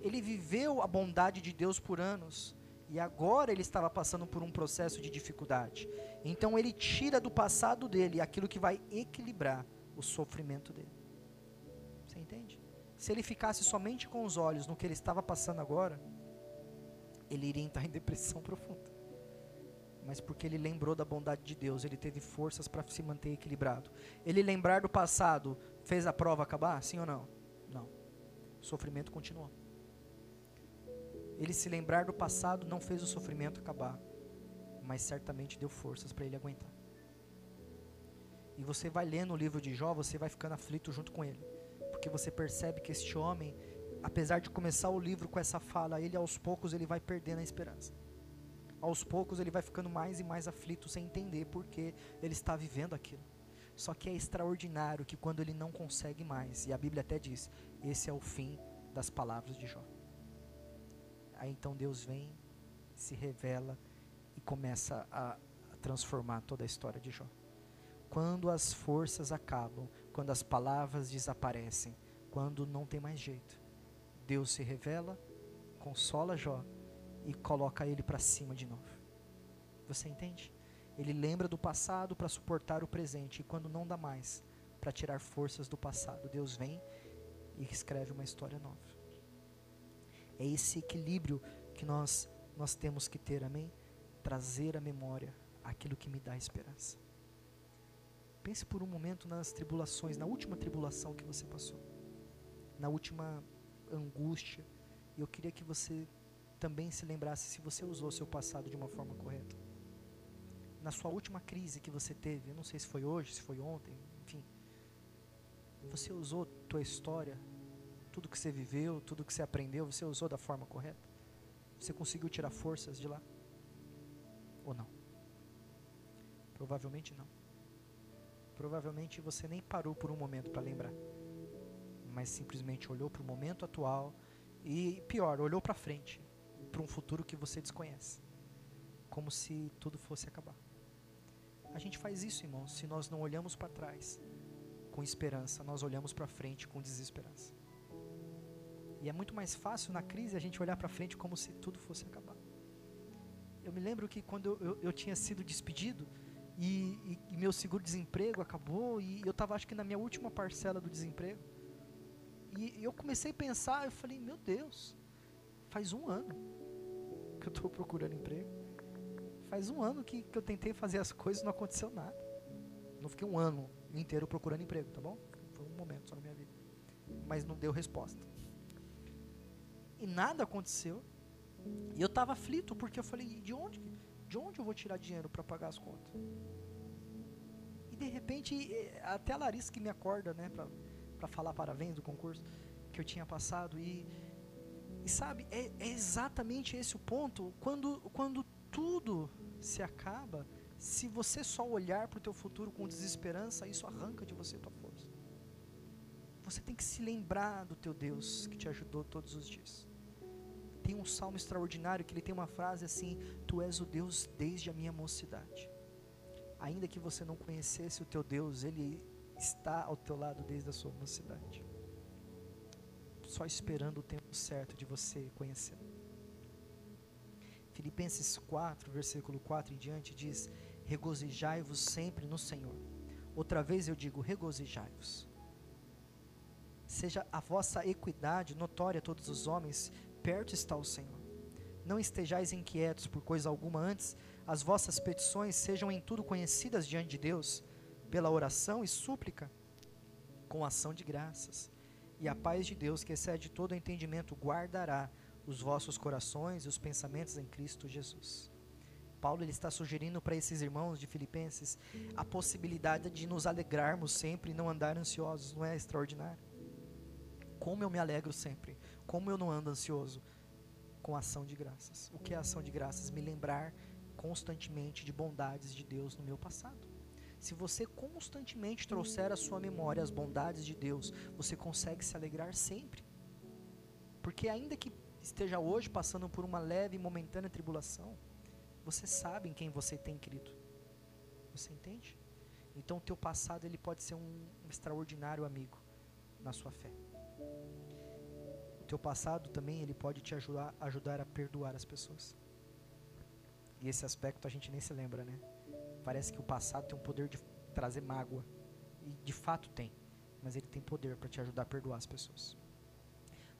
Ele viveu a bondade de Deus por anos. E agora ele estava passando por um processo de dificuldade. Então ele tira do passado dele aquilo que vai equilibrar o sofrimento dele. Você entende? Se ele ficasse somente com os olhos no que ele estava passando agora, ele iria entrar em depressão profunda. Mas porque ele lembrou da bondade de Deus, ele teve forças para se manter equilibrado. Ele lembrar do passado fez a prova acabar? Sim ou não? Não. O sofrimento continuou. Ele se lembrar do passado não fez o sofrimento acabar, mas certamente deu forças para ele aguentar. E você vai lendo o livro de Jó, você vai ficando aflito junto com ele, porque você percebe que este homem, apesar de começar o livro com essa fala, ele aos poucos ele vai perdendo a esperança. Aos poucos ele vai ficando mais e mais aflito sem entender por que ele está vivendo aquilo. Só que é extraordinário que quando ele não consegue mais, e a Bíblia até diz, esse é o fim das palavras de Jó. Aí então Deus vem, se revela e começa a, transformar toda a história de Jó. Quando as forças acabam, quando as palavras desaparecem, quando não tem mais jeito, Deus se revela, consola Jó e coloca ele para cima de novo. Você entende? Ele lembra do passado para suportar o presente e quando não dá mais, para tirar forças do passado, Deus vem e escreve uma história nova. É esse equilíbrio que nós, nós temos que ter, amém? Trazer à memória aquilo que me dá esperança. Pense por um momento nas tribulações, na última tribulação que você passou, na última angústia. E eu queria que você também se lembrasse se você usou seu passado de uma forma correta. Na sua última crise que você teve, eu não sei se foi hoje, se foi ontem, enfim. Você usou tua história tudo que você viveu, tudo que você aprendeu, você usou da forma correta? Você conseguiu tirar forças de lá? Ou não? Provavelmente não. Provavelmente você nem parou por um momento para lembrar, mas simplesmente olhou para o momento atual e, pior, olhou para frente, para um futuro que você desconhece, como se tudo fosse acabar. A gente faz isso, irmãos, se nós não olhamos para trás com esperança, nós olhamos para frente com desesperança. E é muito mais fácil na crise a gente olhar para frente como se tudo fosse acabar. Eu me lembro que quando eu, eu, eu tinha sido despedido e, e, e meu seguro-desemprego acabou e eu estava acho que na minha última parcela do desemprego. E eu comecei a pensar, eu falei, meu Deus, faz um ano que eu estou procurando emprego. Faz um ano que, que eu tentei fazer as coisas e não aconteceu nada. Não fiquei um ano inteiro procurando emprego, tá bom? Foi um momento só na minha vida. Mas não deu resposta e nada aconteceu. E eu estava aflito porque eu falei, de onde, de onde eu vou tirar dinheiro para pagar as contas? E de repente, até a Larissa que me acorda, né, para falar parabéns do concurso que eu tinha passado e e sabe, é, é exatamente esse o ponto. Quando, quando tudo se acaba, se você só olhar para o teu futuro com desesperança, isso arranca de você tua força. Você tem que se lembrar do teu Deus que te ajudou todos os dias. Tem um salmo extraordinário que ele tem uma frase assim: Tu és o Deus desde a minha mocidade. Ainda que você não conhecesse o teu Deus, ele está ao teu lado desde a sua mocidade. Só esperando o tempo certo de você conhecê-lo. Filipenses 4, versículo 4 em diante diz: Regozijai-vos sempre no Senhor. Outra vez eu digo: regozijai-vos. Seja a vossa equidade notória a todos os homens, perto está o Senhor. Não estejais inquietos por coisa alguma antes, as vossas petições sejam em tudo conhecidas diante de Deus, pela oração e súplica, com ação de graças. E a paz de Deus, que excede todo entendimento, guardará os vossos corações e os pensamentos em Cristo Jesus. Paulo ele está sugerindo para esses irmãos de Filipenses a possibilidade de nos alegrarmos sempre e não andar ansiosos, não é extraordinário? Como eu me alegro sempre como eu não ando ansioso? Com ação de graças. O que é ação de graças? Me lembrar constantemente de bondades de Deus no meu passado. Se você constantemente trouxer à sua memória as bondades de Deus, você consegue se alegrar sempre. Porque ainda que esteja hoje passando por uma leve e momentânea tribulação, você sabe em quem você tem crido. Você entende? Então o teu passado ele pode ser um, extraordinário amigo na sua fé teu passado também ele pode te ajudar, ajudar a perdoar as pessoas. E esse aspecto a gente nem se lembra, né? Parece que o passado tem o poder de trazer mágoa. E de fato tem. Mas ele tem poder para te ajudar a perdoar as pessoas.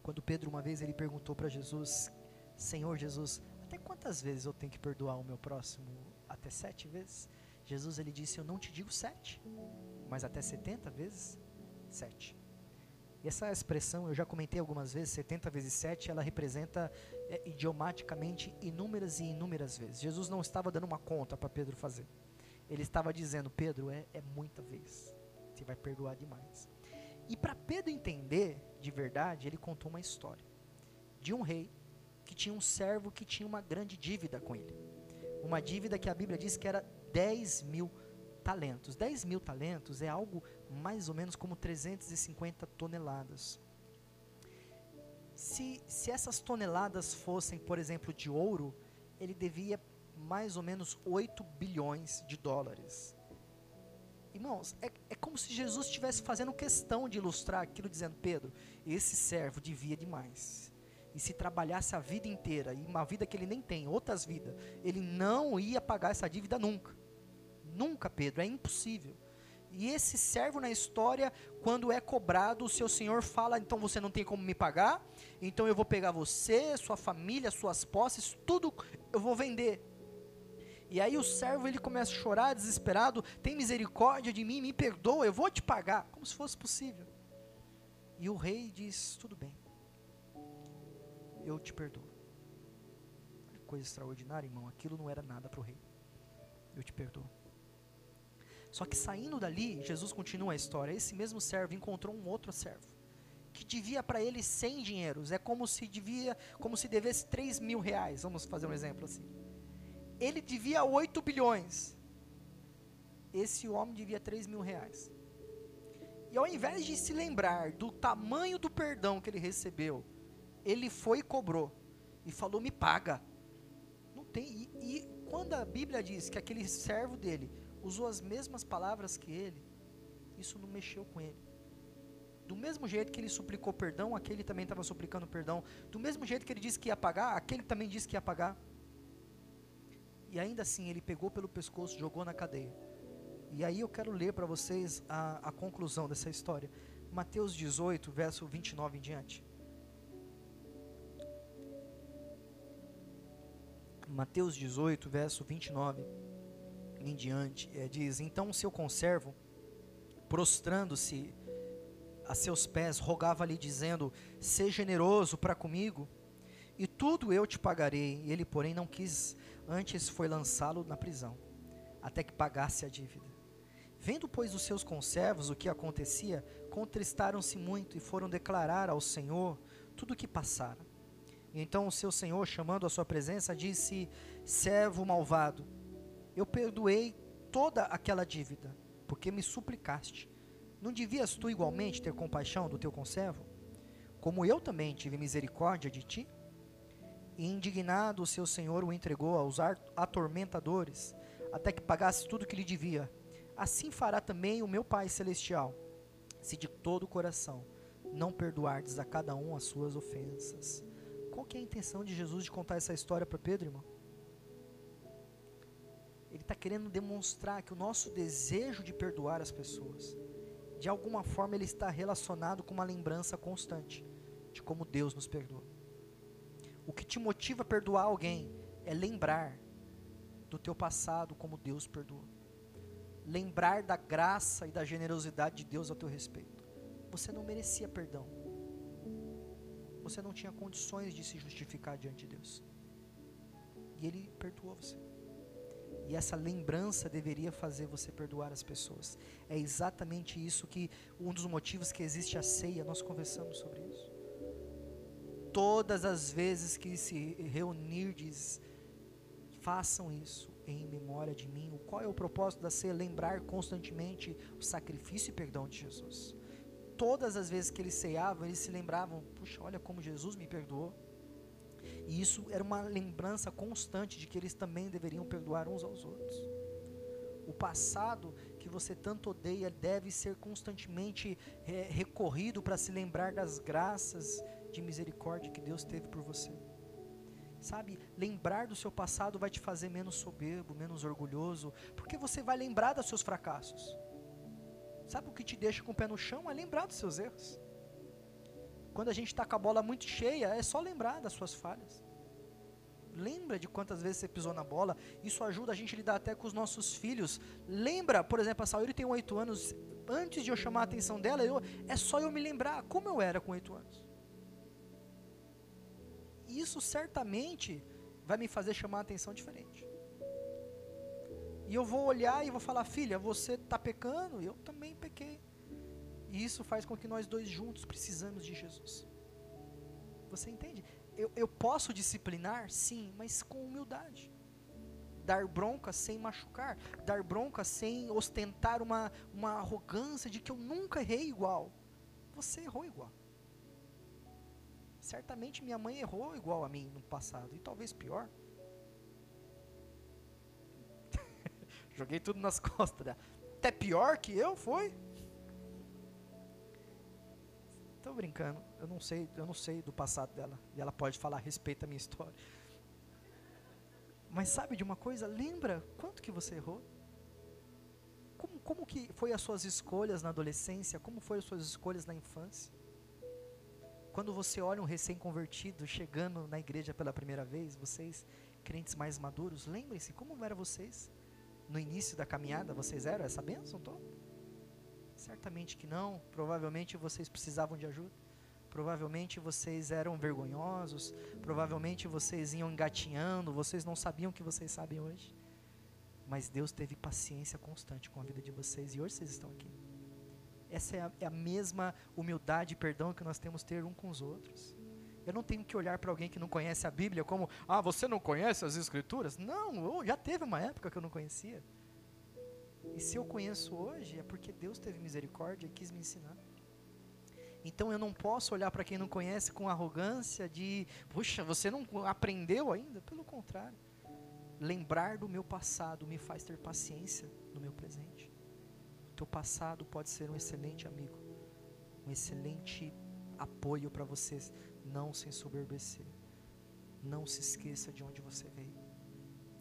Quando Pedro uma vez ele perguntou para Jesus, Senhor Jesus, até quantas vezes eu tenho que perdoar o meu próximo? Até sete vezes? Jesus ele disse: Eu não te digo sete, mas até setenta vezes sete. E essa expressão, eu já comentei algumas vezes, 70 vezes 7, ela representa é, idiomaticamente inúmeras e inúmeras vezes. Jesus não estava dando uma conta para Pedro fazer. Ele estava dizendo, Pedro, é, é muita vez. Você vai perdoar demais. E para Pedro entender de verdade, ele contou uma história de um rei que tinha um servo que tinha uma grande dívida com ele. Uma dívida que a Bíblia diz que era 10 mil talentos. 10 mil talentos é algo mais ou menos como 350 toneladas. Se, se essas toneladas fossem, por exemplo, de ouro, ele devia mais ou menos 8 bilhões de dólares. Irmãos, é, é como se Jesus estivesse fazendo questão de ilustrar aquilo, dizendo: Pedro, esse servo devia demais. E se trabalhasse a vida inteira, e uma vida que ele nem tem, outras vidas, ele não ia pagar essa dívida nunca. Nunca, Pedro, é impossível. E esse servo na história, quando é cobrado, o seu senhor fala: então você não tem como me pagar, então eu vou pegar você, sua família, suas posses, tudo eu vou vender. E aí o servo ele começa a chorar, desesperado: tem misericórdia de mim, me perdoa, eu vou te pagar, como se fosse possível. E o rei diz: tudo bem, eu te perdoo. Coisa extraordinária, irmão, aquilo não era nada para o rei. Eu te perdoo. Só que saindo dali, Jesus continua a história. Esse mesmo servo encontrou um outro servo que devia para ele 100 dinheiros. É como se devia, como se devesse 3 mil reais. Vamos fazer um exemplo assim. Ele devia 8 bilhões. Esse homem devia 3 mil reais. E ao invés de se lembrar do tamanho do perdão que ele recebeu, ele foi e cobrou. E falou: Me paga. Não tem. E, e quando a Bíblia diz que aquele servo dele usou as mesmas palavras que ele, isso não mexeu com ele. Do mesmo jeito que ele suplicou perdão, aquele também estava suplicando perdão. Do mesmo jeito que ele disse que ia pagar, aquele também disse que ia pagar. E ainda assim ele pegou pelo pescoço, jogou na cadeia. E aí eu quero ler para vocês a, a conclusão dessa história. Mateus 18, verso 29 em diante. Mateus 18, verso 29 em diante, é, diz: Então o seu conservo, prostrando-se a seus pés, rogava-lhe, dizendo: Seja generoso para comigo, e tudo eu te pagarei. Ele, porém, não quis, antes foi lançá-lo na prisão, até que pagasse a dívida. Vendo, pois, os seus conservos o que acontecia, contristaram-se muito e foram declarar ao Senhor tudo o que passara. E então o seu senhor, chamando a sua presença, disse: Servo malvado, eu perdoei toda aquela dívida, porque me suplicaste. Não devias tu igualmente ter compaixão do teu conservo? Como eu também tive misericórdia de ti? E indignado o seu senhor o entregou aos atormentadores, até que pagasse tudo que lhe devia. Assim fará também o meu Pai celestial, se de todo o coração não perdoardes a cada um as suas ofensas. Qual que é a intenção de Jesus de contar essa história para Pedro, irmão? Ele está querendo demonstrar que o nosso desejo de perdoar as pessoas, de alguma forma, ele está relacionado com uma lembrança constante de como Deus nos perdoa. O que te motiva a perdoar alguém é lembrar do teu passado como Deus perdoou. Lembrar da graça e da generosidade de Deus a teu respeito. Você não merecia perdão. Você não tinha condições de se justificar diante de Deus. E Ele perdoou você. E essa lembrança deveria fazer você perdoar as pessoas. É exatamente isso que um dos motivos que existe a ceia, nós conversamos sobre isso. Todas as vezes que se reunirdes, façam isso em memória de mim. Qual é o propósito da ceia? Lembrar constantemente o sacrifício e perdão de Jesus. Todas as vezes que eles ceavam, eles se lembravam: puxa, olha como Jesus me perdoou. E isso era uma lembrança constante de que eles também deveriam perdoar uns aos outros. O passado que você tanto odeia deve ser constantemente é, recorrido para se lembrar das graças de misericórdia que Deus teve por você. Sabe, lembrar do seu passado vai te fazer menos soberbo, menos orgulhoso, porque você vai lembrar dos seus fracassos. Sabe o que te deixa com o pé no chão? É lembrar dos seus erros. Quando a gente está com a bola muito cheia, é só lembrar das suas falhas. Lembra de quantas vezes você pisou na bola? Isso ajuda a gente a lidar até com os nossos filhos. Lembra, por exemplo, a Saúde tem oito anos. Antes de eu chamar a atenção dela, eu, é só eu me lembrar como eu era com oito anos. Isso certamente vai me fazer chamar a atenção diferente. E eu vou olhar e vou falar, filha, você está pecando, eu também pequei. E isso faz com que nós dois juntos precisamos de Jesus. Você entende? Eu, eu posso disciplinar, sim, mas com humildade. Dar bronca sem machucar. Dar bronca sem ostentar uma, uma arrogância de que eu nunca errei igual. Você errou igual. Certamente minha mãe errou igual a mim no passado, e talvez pior. Joguei tudo nas costas. Até pior que eu, foi? Tô brincando. Eu não sei, eu não sei do passado dela. E ela pode falar a respeito da minha história. Mas sabe de uma coisa? Lembra quanto que você errou? Como, como que foi as suas escolhas na adolescência? Como foram as suas escolhas na infância? Quando você olha um recém-convertido chegando na igreja pela primeira vez, vocês, crentes mais maduros, lembrem-se como eram vocês no início da caminhada. Vocês eram essa bênção toda? Certamente que não. Provavelmente vocês precisavam de ajuda. Provavelmente vocês eram vergonhosos. Provavelmente vocês iam engatinhando. Vocês não sabiam o que vocês sabem hoje. Mas Deus teve paciência constante com a vida de vocês e hoje vocês estão aqui. Essa é a, é a mesma humildade e perdão que nós temos ter um com os outros. Eu não tenho que olhar para alguém que não conhece a Bíblia como, ah, você não conhece as Escrituras? Não, já teve uma época que eu não conhecia. E se eu conheço hoje, é porque Deus teve misericórdia e quis me ensinar. Então eu não posso olhar para quem não conhece com arrogância de, puxa, você não aprendeu ainda? Pelo contrário. Lembrar do meu passado me faz ter paciência no meu presente. O teu passado pode ser um excelente amigo, um excelente apoio para você não se ensoberbecer. Não se esqueça de onde você veio.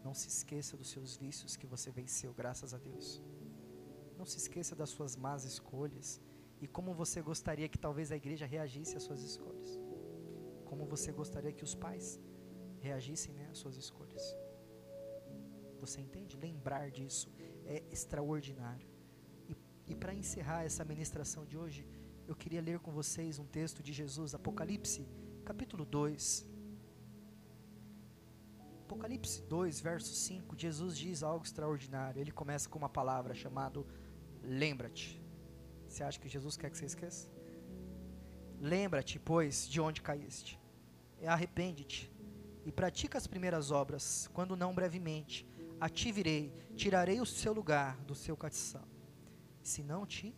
Não se esqueça dos seus vícios que você venceu, graças a Deus. Não se esqueça das suas más escolhas e como você gostaria que talvez a igreja reagisse às suas escolhas. Como você gostaria que os pais reagissem né, às suas escolhas. Você entende? Lembrar disso é extraordinário. E, e para encerrar essa ministração de hoje, eu queria ler com vocês um texto de Jesus, Apocalipse, capítulo 2. Apocalipse 2, verso 5, Jesus diz algo extraordinário. Ele começa com uma palavra chamada lembra-te. Você acha que Jesus quer que você esqueça? Lembra-te, pois, de onde caíste. Arrepende-te e pratica as primeiras obras, quando não brevemente, a ti virei, tirarei o seu lugar do seu castiçal. Se não te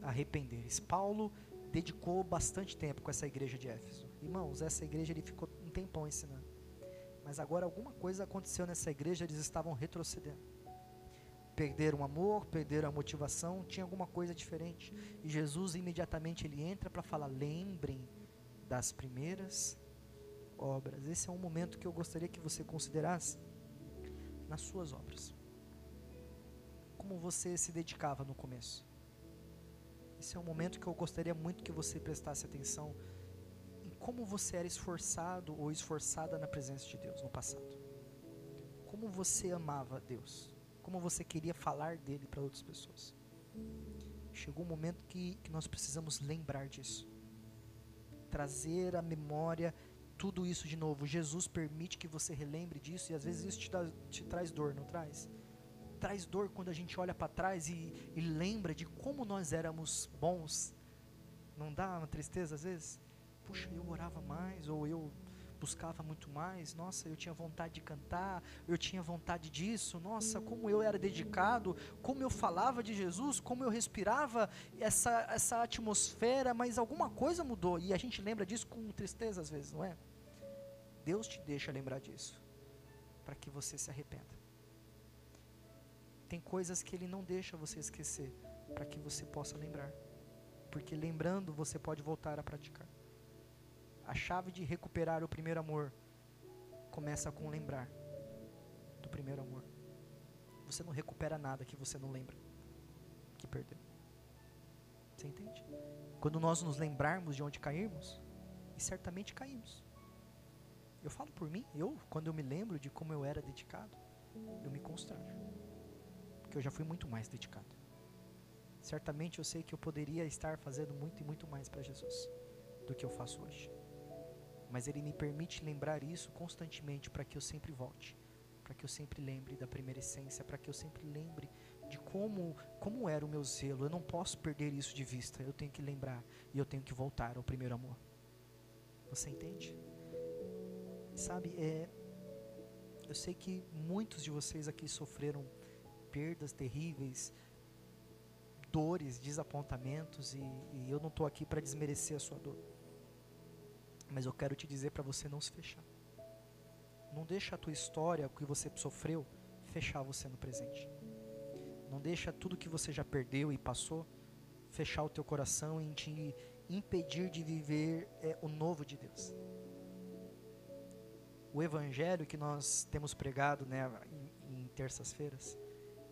arrependeres. Paulo dedicou bastante tempo com essa igreja de Éfeso. Irmãos, essa igreja ele ficou um tempão ensinando. Mas agora alguma coisa aconteceu nessa igreja, eles estavam retrocedendo. Perderam o amor, perderam a motivação, tinha alguma coisa diferente. E Jesus imediatamente ele entra para falar: lembrem das primeiras obras. Esse é um momento que eu gostaria que você considerasse nas suas obras. Como você se dedicava no começo. Esse é um momento que eu gostaria muito que você prestasse atenção como você era esforçado ou esforçada na presença de Deus no passado. Como você amava Deus. Como você queria falar dele para outras pessoas. Chegou um momento que, que nós precisamos lembrar disso. Trazer à memória tudo isso de novo. Jesus permite que você relembre disso e às vezes isso te, dá, te traz dor, não traz? Traz dor quando a gente olha para trás e, e lembra de como nós éramos bons. Não dá uma tristeza às vezes? Puxa, eu orava mais, ou eu buscava muito mais, nossa, eu tinha vontade de cantar, eu tinha vontade disso, nossa, como eu era dedicado, como eu falava de Jesus, como eu respirava essa, essa atmosfera, mas alguma coisa mudou, e a gente lembra disso com tristeza às vezes, não é? Deus te deixa lembrar disso, para que você se arrependa. Tem coisas que Ele não deixa você esquecer, para que você possa lembrar, porque lembrando você pode voltar a praticar. A chave de recuperar o primeiro amor começa com lembrar do primeiro amor. Você não recupera nada que você não lembra que perdeu. Você entende? Quando nós nos lembrarmos de onde caímos, e certamente caímos. Eu falo por mim, eu, quando eu me lembro de como eu era dedicado, eu me constranjo. Porque eu já fui muito mais dedicado. Certamente eu sei que eu poderia estar fazendo muito e muito mais para Jesus do que eu faço hoje. Mas Ele me permite lembrar isso constantemente para que eu sempre volte, para que eu sempre lembre da primeira essência, para que eu sempre lembre de como, como era o meu zelo. Eu não posso perder isso de vista. Eu tenho que lembrar e eu tenho que voltar ao primeiro amor. Você entende? Sabe, é, eu sei que muitos de vocês aqui sofreram perdas terríveis, dores, desapontamentos, e, e eu não estou aqui para desmerecer a sua dor. Mas eu quero te dizer para você não se fechar. Não deixa a tua história, o que você sofreu, fechar você no presente. Não deixa tudo que você já perdeu e passou fechar o teu coração e te impedir de viver é, o novo de Deus. O evangelho que nós temos pregado né, em, em terças-feiras,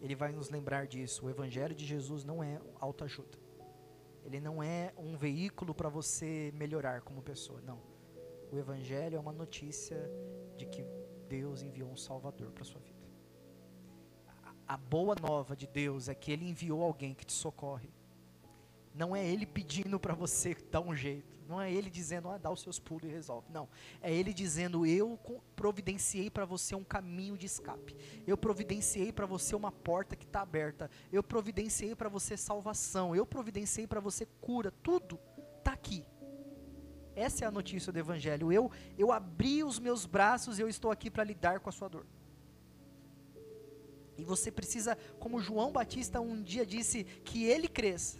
ele vai nos lembrar disso. O evangelho de Jesus não é autoajuda. Ele não é um veículo para você melhorar como pessoa, não. O evangelho é uma notícia de que Deus enviou um salvador para sua vida. A, a boa nova de Deus é que ele enviou alguém que te socorre não é ele pedindo para você dar um jeito. Não é ele dizendo, ah, dá os seus pulos e resolve. Não. É ele dizendo, eu providenciei para você um caminho de escape. Eu providenciei para você uma porta que está aberta. Eu providenciei para você salvação. Eu providenciei para você cura. Tudo está aqui. Essa é a notícia do Evangelho. Eu, eu abri os meus braços e eu estou aqui para lidar com a sua dor. E você precisa, como João Batista um dia disse, que ele cresça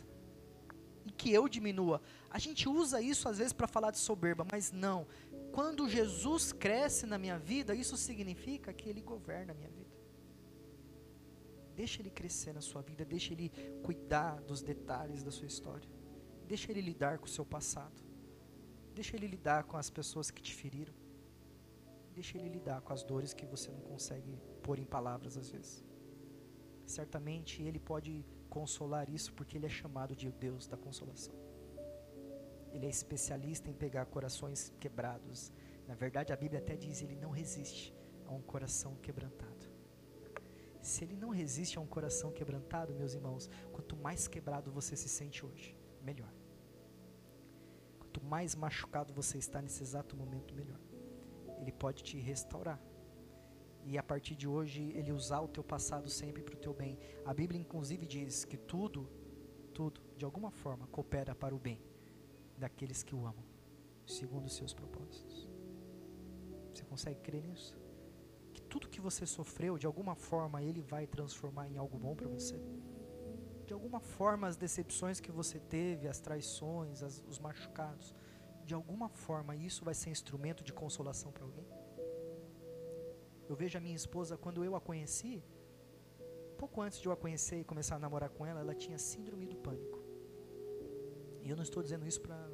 e que eu diminua. A gente usa isso às vezes para falar de soberba, mas não. Quando Jesus cresce na minha vida, isso significa que ele governa a minha vida. Deixa ele crescer na sua vida, deixa ele cuidar dos detalhes da sua história. Deixa ele lidar com o seu passado. Deixa ele lidar com as pessoas que te feriram. Deixa ele lidar com as dores que você não consegue pôr em palavras às vezes. Certamente ele pode consolar isso porque ele é chamado de Deus da consolação. Ele é especialista em pegar corações quebrados. Na verdade, a Bíblia até diz: ele não resiste a um coração quebrantado. Se ele não resiste a um coração quebrantado, meus irmãos, quanto mais quebrado você se sente hoje, melhor. Quanto mais machucado você está nesse exato momento, melhor. Ele pode te restaurar e a partir de hoje ele usar o teu passado sempre para o teu bem. A Bíblia inclusive diz que tudo, tudo, de alguma forma, coopera para o bem daqueles que o amam, segundo os seus propósitos. Você consegue crer nisso? Que tudo que você sofreu, de alguma forma, ele vai transformar em algo bom para você? De alguma forma, as decepções que você teve, as traições, as, os machucados, de alguma forma, isso vai ser instrumento de consolação para alguém? Eu vejo a minha esposa, quando eu a conheci, pouco antes de eu a conhecer e começar a namorar com ela, ela tinha síndrome do pânico. E eu não estou dizendo isso para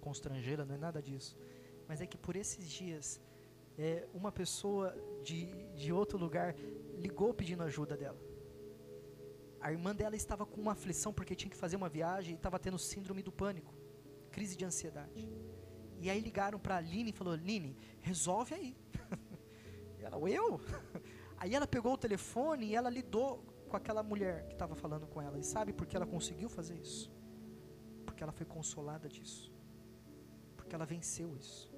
constrangê-la, não é nada disso. Mas é que por esses dias, é, uma pessoa de, de outro lugar ligou pedindo ajuda dela. A irmã dela estava com uma aflição porque tinha que fazer uma viagem e estava tendo síndrome do pânico, crise de ansiedade. E aí ligaram para a Aline e falou: Aline, resolve aí. Ela, eu? Aí ela pegou o telefone e ela lidou com aquela mulher que estava falando com ela. E sabe por que ela conseguiu fazer isso? Porque ela foi consolada disso. Porque ela venceu isso.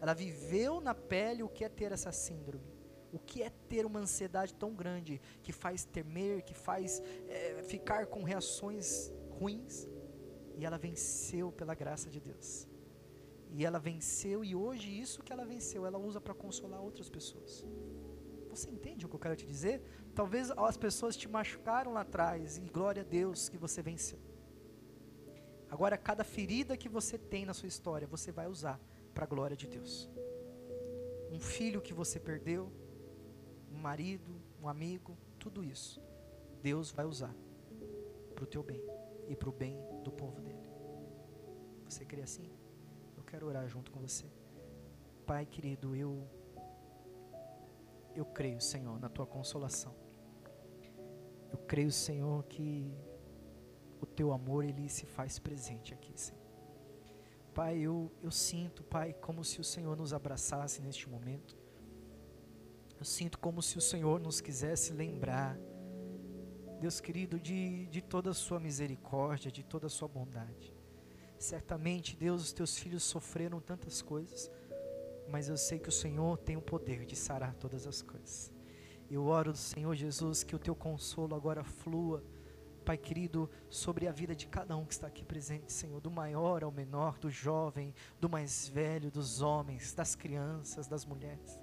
Ela viveu na pele o que é ter essa síndrome. O que é ter uma ansiedade tão grande que faz temer, que faz é, ficar com reações ruins. E ela venceu pela graça de Deus. E ela venceu, e hoje isso que ela venceu, ela usa para consolar outras pessoas. Você entende o que eu quero te dizer? Talvez as pessoas te machucaram lá atrás, e glória a Deus que você venceu. Agora, cada ferida que você tem na sua história, você vai usar para a glória de Deus. Um filho que você perdeu, marido, um amigo, tudo isso, Deus vai usar para o teu bem e para o bem do povo dele. Você crê assim? quero orar junto com você. Pai querido, eu eu creio, Senhor, na tua consolação. Eu creio, Senhor, que o teu amor ele se faz presente aqui, Senhor. Pai, eu, eu sinto, Pai, como se o Senhor nos abraçasse neste momento. Eu sinto como se o Senhor nos quisesse lembrar, Deus querido, de, de toda a sua misericórdia, de toda a sua bondade. Certamente, Deus, os teus filhos sofreram tantas coisas, mas eu sei que o Senhor tem o poder de sarar todas as coisas. Eu oro, Senhor Jesus, que o teu consolo agora flua, Pai querido, sobre a vida de cada um que está aqui presente, Senhor, do maior ao menor, do jovem, do mais velho, dos homens, das crianças, das mulheres.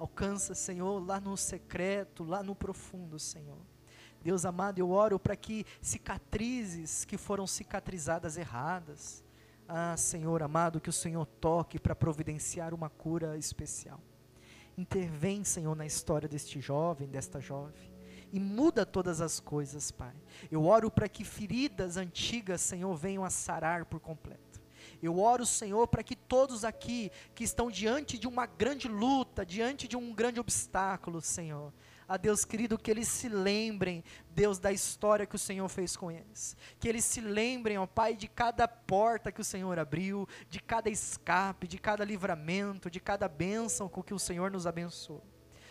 Alcança, Senhor, lá no secreto, lá no profundo, Senhor. Deus amado, eu oro para que cicatrizes que foram cicatrizadas erradas, ah, Senhor amado, que o Senhor toque para providenciar uma cura especial. Intervém, Senhor, na história deste jovem, desta jovem, e muda todas as coisas, Pai. Eu oro para que feridas antigas, Senhor, venham a sarar por completo. Eu oro, Senhor, para que todos aqui que estão diante de uma grande luta, diante de um grande obstáculo, Senhor, a Deus querido, que eles se lembrem, Deus, da história que o Senhor fez com eles. Que eles se lembrem, ó Pai, de cada porta que o Senhor abriu, de cada escape, de cada livramento, de cada bênção com que o Senhor nos abençoou.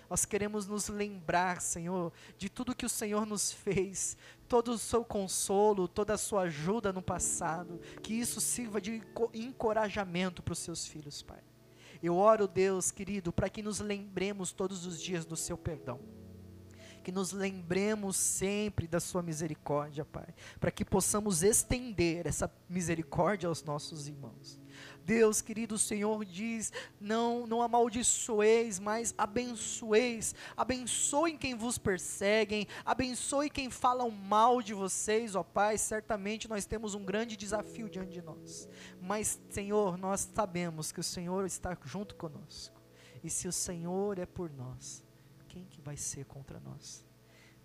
Nós queremos nos lembrar, Senhor, de tudo que o Senhor nos fez, todo o seu consolo, toda a sua ajuda no passado, que isso sirva de encorajamento para os seus filhos, Pai. Eu oro, Deus querido, para que nos lembremos todos os dias do seu perdão que nos lembremos sempre da Sua misericórdia, Pai, para que possamos estender essa misericórdia aos nossos irmãos. Deus querido, o Senhor diz: não, não amaldiçoeis, mas abençoeis. Abençoem quem vos perseguem, abençoe quem falam mal de vocês, ó Pai. Certamente nós temos um grande desafio diante de nós, mas, Senhor, nós sabemos que o Senhor está junto conosco, e se o Senhor é por nós, quem que vai ser contra nós?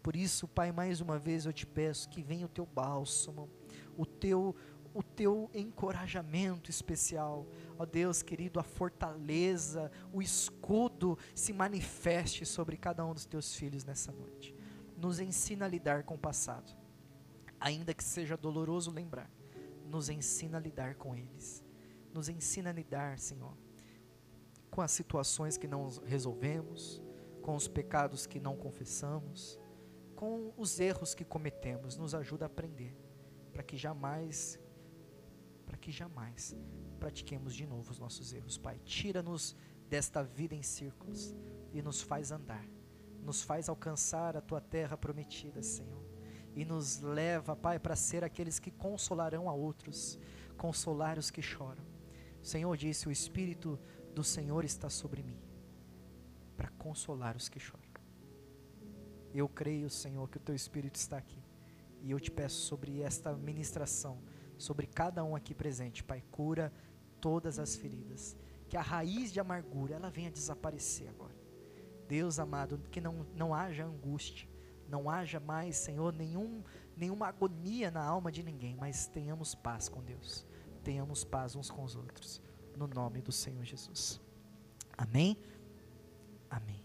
Por isso, Pai, mais uma vez eu te peço que venha o teu bálsamo, o teu o teu encorajamento especial. Ó Deus querido, a fortaleza, o escudo se manifeste sobre cada um dos teus filhos nessa noite. Nos ensina a lidar com o passado, ainda que seja doloroso lembrar. Nos ensina a lidar com eles. Nos ensina a lidar, Senhor, com as situações que não resolvemos, com os pecados que não confessamos, com os erros que cometemos. Nos ajuda a aprender, para que jamais para que jamais pratiquemos de novo os nossos erros, Pai. Tira-nos desta vida em círculos e nos faz andar, nos faz alcançar a tua terra prometida, Senhor. E nos leva, Pai, para ser aqueles que consolarão a outros, consolar os que choram. O Senhor disse: O Espírito do Senhor está sobre mim, para consolar os que choram. Eu creio, Senhor, que o teu Espírito está aqui. E eu te peço sobre esta ministração sobre cada um aqui presente, Pai. Cura todas as feridas. Que a raiz de amargura ela venha desaparecer agora. Deus amado, que não, não haja angústia, não haja mais, Senhor, nenhum, nenhuma agonia na alma de ninguém, mas tenhamos paz com Deus. Tenhamos paz uns com os outros. No nome do Senhor Jesus. Amém? Amém.